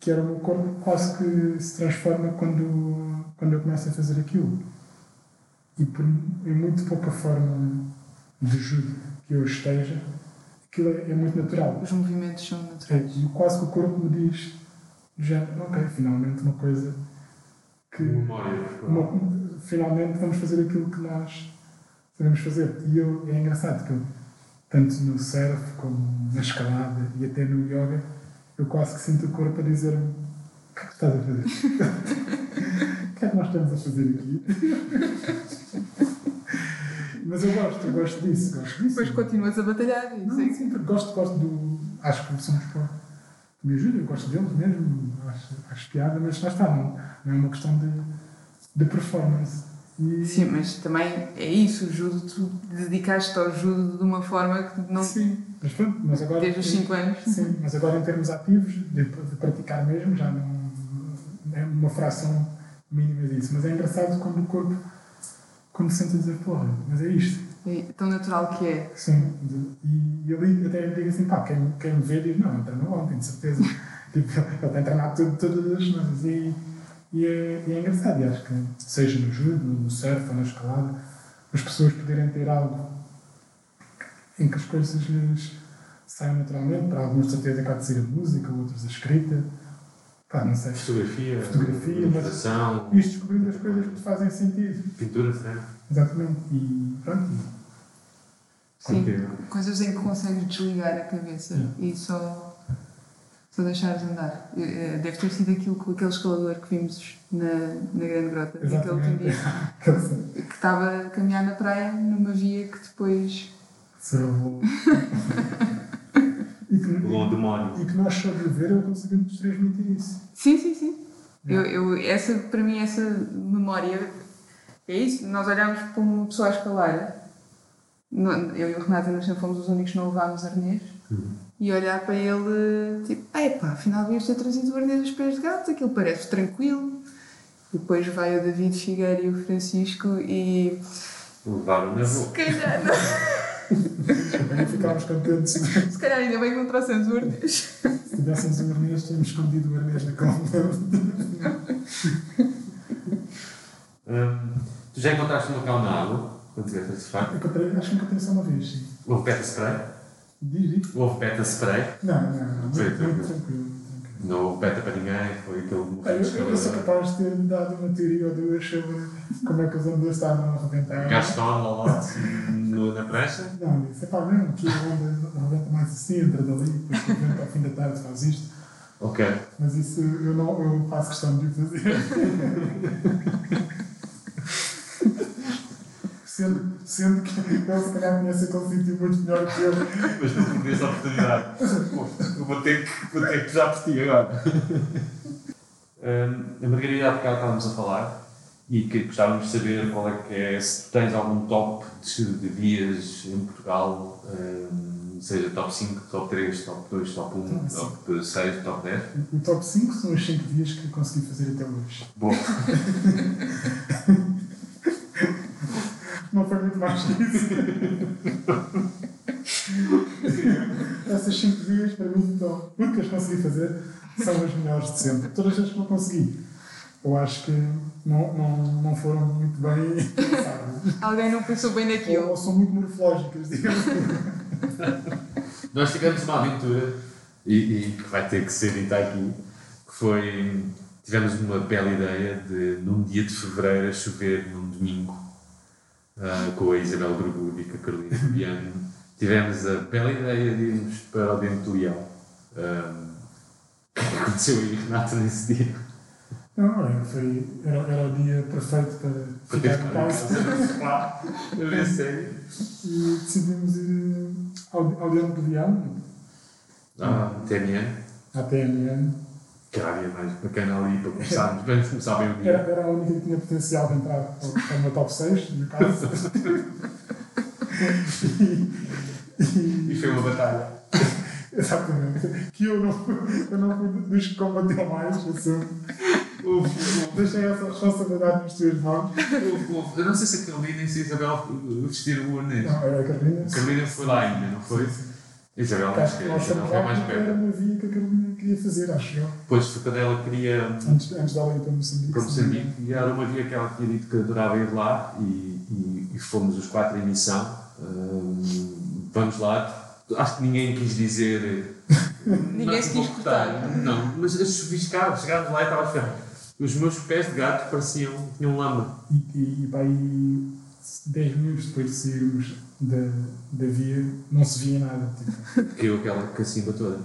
que era o meu corpo quase que se transforma quando, quando eu começo a fazer aquilo. E por em muito pouca forma de judo que eu esteja, aquilo é, é muito natural. Os movimentos são É, naturais. e quase que o corpo me diz, género, ok, finalmente uma coisa que. Memória. uma- finalmente vamos fazer aquilo que nós sabemos fazer. E eu, é engraçado que eu, tanto no surf como na escalada e até no yoga, eu quase que sinto o corpo a dizer-me: o que é que tu estás a fazer? o que é que nós estamos a fazer aqui? Mas eu gosto, eu gosto disso, gosto disso. Depois continuas a batalhar. e Não, sim, porque gosto, gosto do. Acho que são desporto que me ajuda, eu gosto deles mesmo, acho, acho piada, mas lá está, não, não é uma questão de, de performance. E, Sim, mas também é isso, o judo, tu dedicaste ao judo de uma forma que não. Sim, mas pronto, mas agora. Desde os 5 anos. Sim, mas agora em termos ativos, de, de praticar mesmo, já não. É uma fração mínima disso. Mas é engraçado quando o corpo. Quando se sente a dizer, porra, mas é isto. É tão natural que é. Sim, e ali até digo assim, pá, quem, quem me vê diz, não, ele treinou ontem, de certeza. tipo, ele tem treinado tudo, todas as semanas. E, e, é, e é engraçado, e acho que, seja no judo, no surf ou na escalada, as pessoas poderem ter algo em que as coisas lhes saiam naturalmente, para alguns de certeza há de ser a música, outros a escrita, pá, não sei. Fotografia, Fotografia, mas- ilustração, E descobrir as coisas que te fazem sentido. pintura, certo? Exatamente. E pronto. Sim. Coisas em que consegues desligar a cabeça Sim. e só, só deixares andar. Eh, eh, Deve ter sido aquilo com aquele escalador que vimos na, na Grande Grota, naquele último dia, que estava a caminhar na praia numa via que depois. Servo. e, que, O Long demónio. e que nós só de ver eu conseguimos transmitir isso. Sim, sim, sim. Eu, eu, essa, para mim, essa memória é isso. Nós olhámos para uma pessoa a escalar. Eu e o Renato nós sempre fomos os únicos que não levámos arnês. E olhar para ele, tipo, epá, afinal devias ter trazido o arnês dos pés de gato, aquilo parece tranquilo. E depois vai o David Figueiredo e o Francisco e. Levaram na Se boca. calhar, não. Também ficámos contentes se Se calhar ainda bem que não trouxemos o arnês. tivéssemos o arnês, tínhamos escondido o arnês na conta. Hum, tu já encontraste um local na água, quando estiveste a surfar? Encontrei, acho que encontrei só uma vez, sim. Houve beta spray? Diz, diz. Houve beta spray? Não, não, não. Foi muito muito tranquilo. Não houve beta para ninguém, foi aquele movimento Eu, eu sou escalador. capaz de ter dado uma teoria ou duas sobre como é que os ondas estavam a arrebentar. Gaston no- na prancha? Não, disse, pá, não, aqui a onda arrebenta mais assim, entra dali, depois que vento ao fim da tarde faz isto. Ok. Mas isso eu não eu faço questão de o fazer. sendo, sendo que ele se calhar conhece aquele sítio muito melhor que eu. Mas não perdi a oportunidade. Pô, eu vou ter que, vou ter que já por ti agora. Hum, a Margarida, há bocado estávamos a falar e que gostávamos de saber qual é que é, se tu tens algum top de, de vias em Portugal, hum, seja top 5, top 3, top 2, top 1, Top top 6, top 10. O top 5 são os 5 dias que consegui fazer até hoje. Bom, Não foi muito mais que isso. Essas 5 dias, para mim, então, tudo que as consegui fazer são as melhores de sempre. Todas as que eu consegui. Eu acho que não, não, não foram muito bem pensadas. Alguém não pensou bem Ou, naquilo. ou são muito morfológicas, digamos. nós tivemos uma aventura e, e que vai ter que ser dita aqui, que foi, tivemos uma bela ideia de num dia de fevereiro a chover num domingo ah, com a Isabel Grubudo e com a Carolina Fabiano tivemos a bela ideia de irmos para o Dente do Leão. Ah, o que aconteceu aí Renata nesse dia? Não, foi, era, era o dia perfeito para Para ficar em casa. eu nem sei E decidimos ir ao, ao Leão do Leão, ah, TMN à TNN. Que era a via mais bacana ali para começarmos vamos começar bem o Era, dia era a única que tinha potencial de entrar para meu top 6, no caso. E foi uma batalha. Exatamente. Que eu não, eu não fui dos que combateu mais, assumo. Deixei essa responsabilidade nas tuas mãos. Eu não sei se a Carolina e se a Isabel vestiram o anel. Não, era a Carolina. A Carolina foi lá ainda, não foi? Isabel não Acho que nós Isabel foi lá mais era perto. uma via que a Carolina queria fazer, acho eu. Foi quando ela queria Antes, antes dela ir para Moçambique. para Moçambique e era uma via que ela tinha dito que adorava ir lá e, e, e fomos os quatro em missão. Hum, vamos lá. Acho que ninguém quis dizer. Ninguém se quis cortar. Não, mas as chegámos, chegámos lá e estava a ficar. Os meus pés de gato pareciam. tinham lama. E, e, e para aí 10 minutos depois de sairmos da, da via, não se via nada. Tipo, Caiu aquela cacimba toda.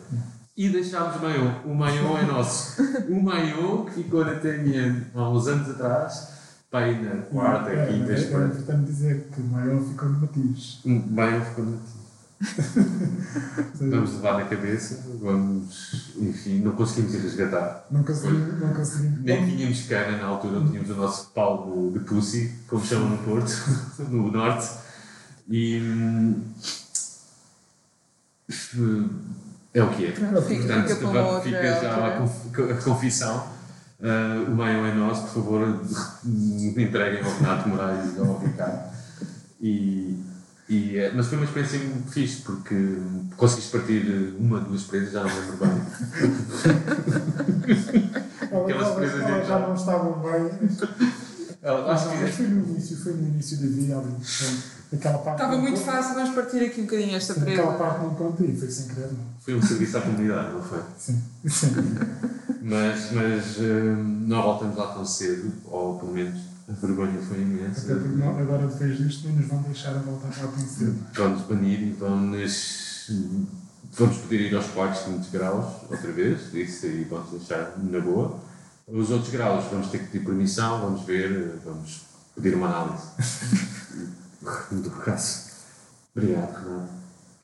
E deixámos o maiô. O maiô é nosso. O maiô ficou na TMN há uns anos atrás, para ir na quarta, é, quinta, é, é esperta. importante dizer que o maior ficou no Matias. O maiô ficou Ou seja, Vamos levar na cabeça, vamos. Enfim, não conseguimos ir resgatar. Não conseguimos. Não conseguimos. Nem tínhamos cana na altura, não tínhamos o nosso pau de, de pussy, como chamam no Porto, no Norte. E. hum, É o que é. Fica, Portanto, fica outra fica já a, confissão. Ah, o maior é nosso, por favor, entreguem ao Renato Moraes e ao Ricardo. E, e, eh, mas foi uma experiência muito fixe, porque conseguiste partir uma, duas presas, já não me lembro bem. Elas, Aquelas elas- presas já dentro. não estavam bem. Ela- Acho que mas foi no início, foi no início da vida. Aquela parte Estava não muito conta. fácil, vamos partir aqui um bocadinho esta Sim, Aquela parte não conta e foi sem querer, não. foi um serviço à comunidade, não foi? Sim, sim. Mas, mas hum, não voltamos lá tão cedo, ou pelo menos a vergonha foi imensa. Até porque não- agora depois disto não nos vão deixar a voltar lá tão cedo. Vão-nos banir e vão-nos. Vamos poder ir aos 400 graus outra vez, isso aí vamos deixar na boa. Os outros graus vamos ter que pedir permissão, vamos ver, vamos pedir uma análise. Do caso. Obrigado, Renato.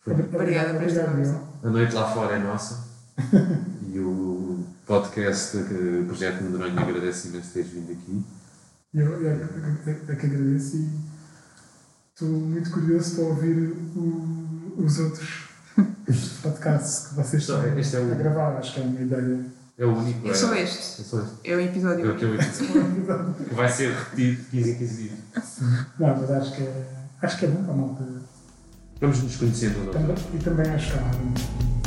Foi- Obrigada por esta Obrigado, conversa. A noite lá fora é nossa e o podcast, o Projeto Medronho, agradece imenso teres vindo aqui. eu. Eu, eu, que agradeço e estou muito curioso para ouvir o- os outros podcasts que vocês estão este é o- a gravar. Acho que é uma ideia. É o único. É só é, este. é só este. É o episódio É o que eu Não, que vai ser repetido 15 em 15 dias. mas acho que é, acho que é bom para a malta. Vamos nos conhecendo Também, e também acho que há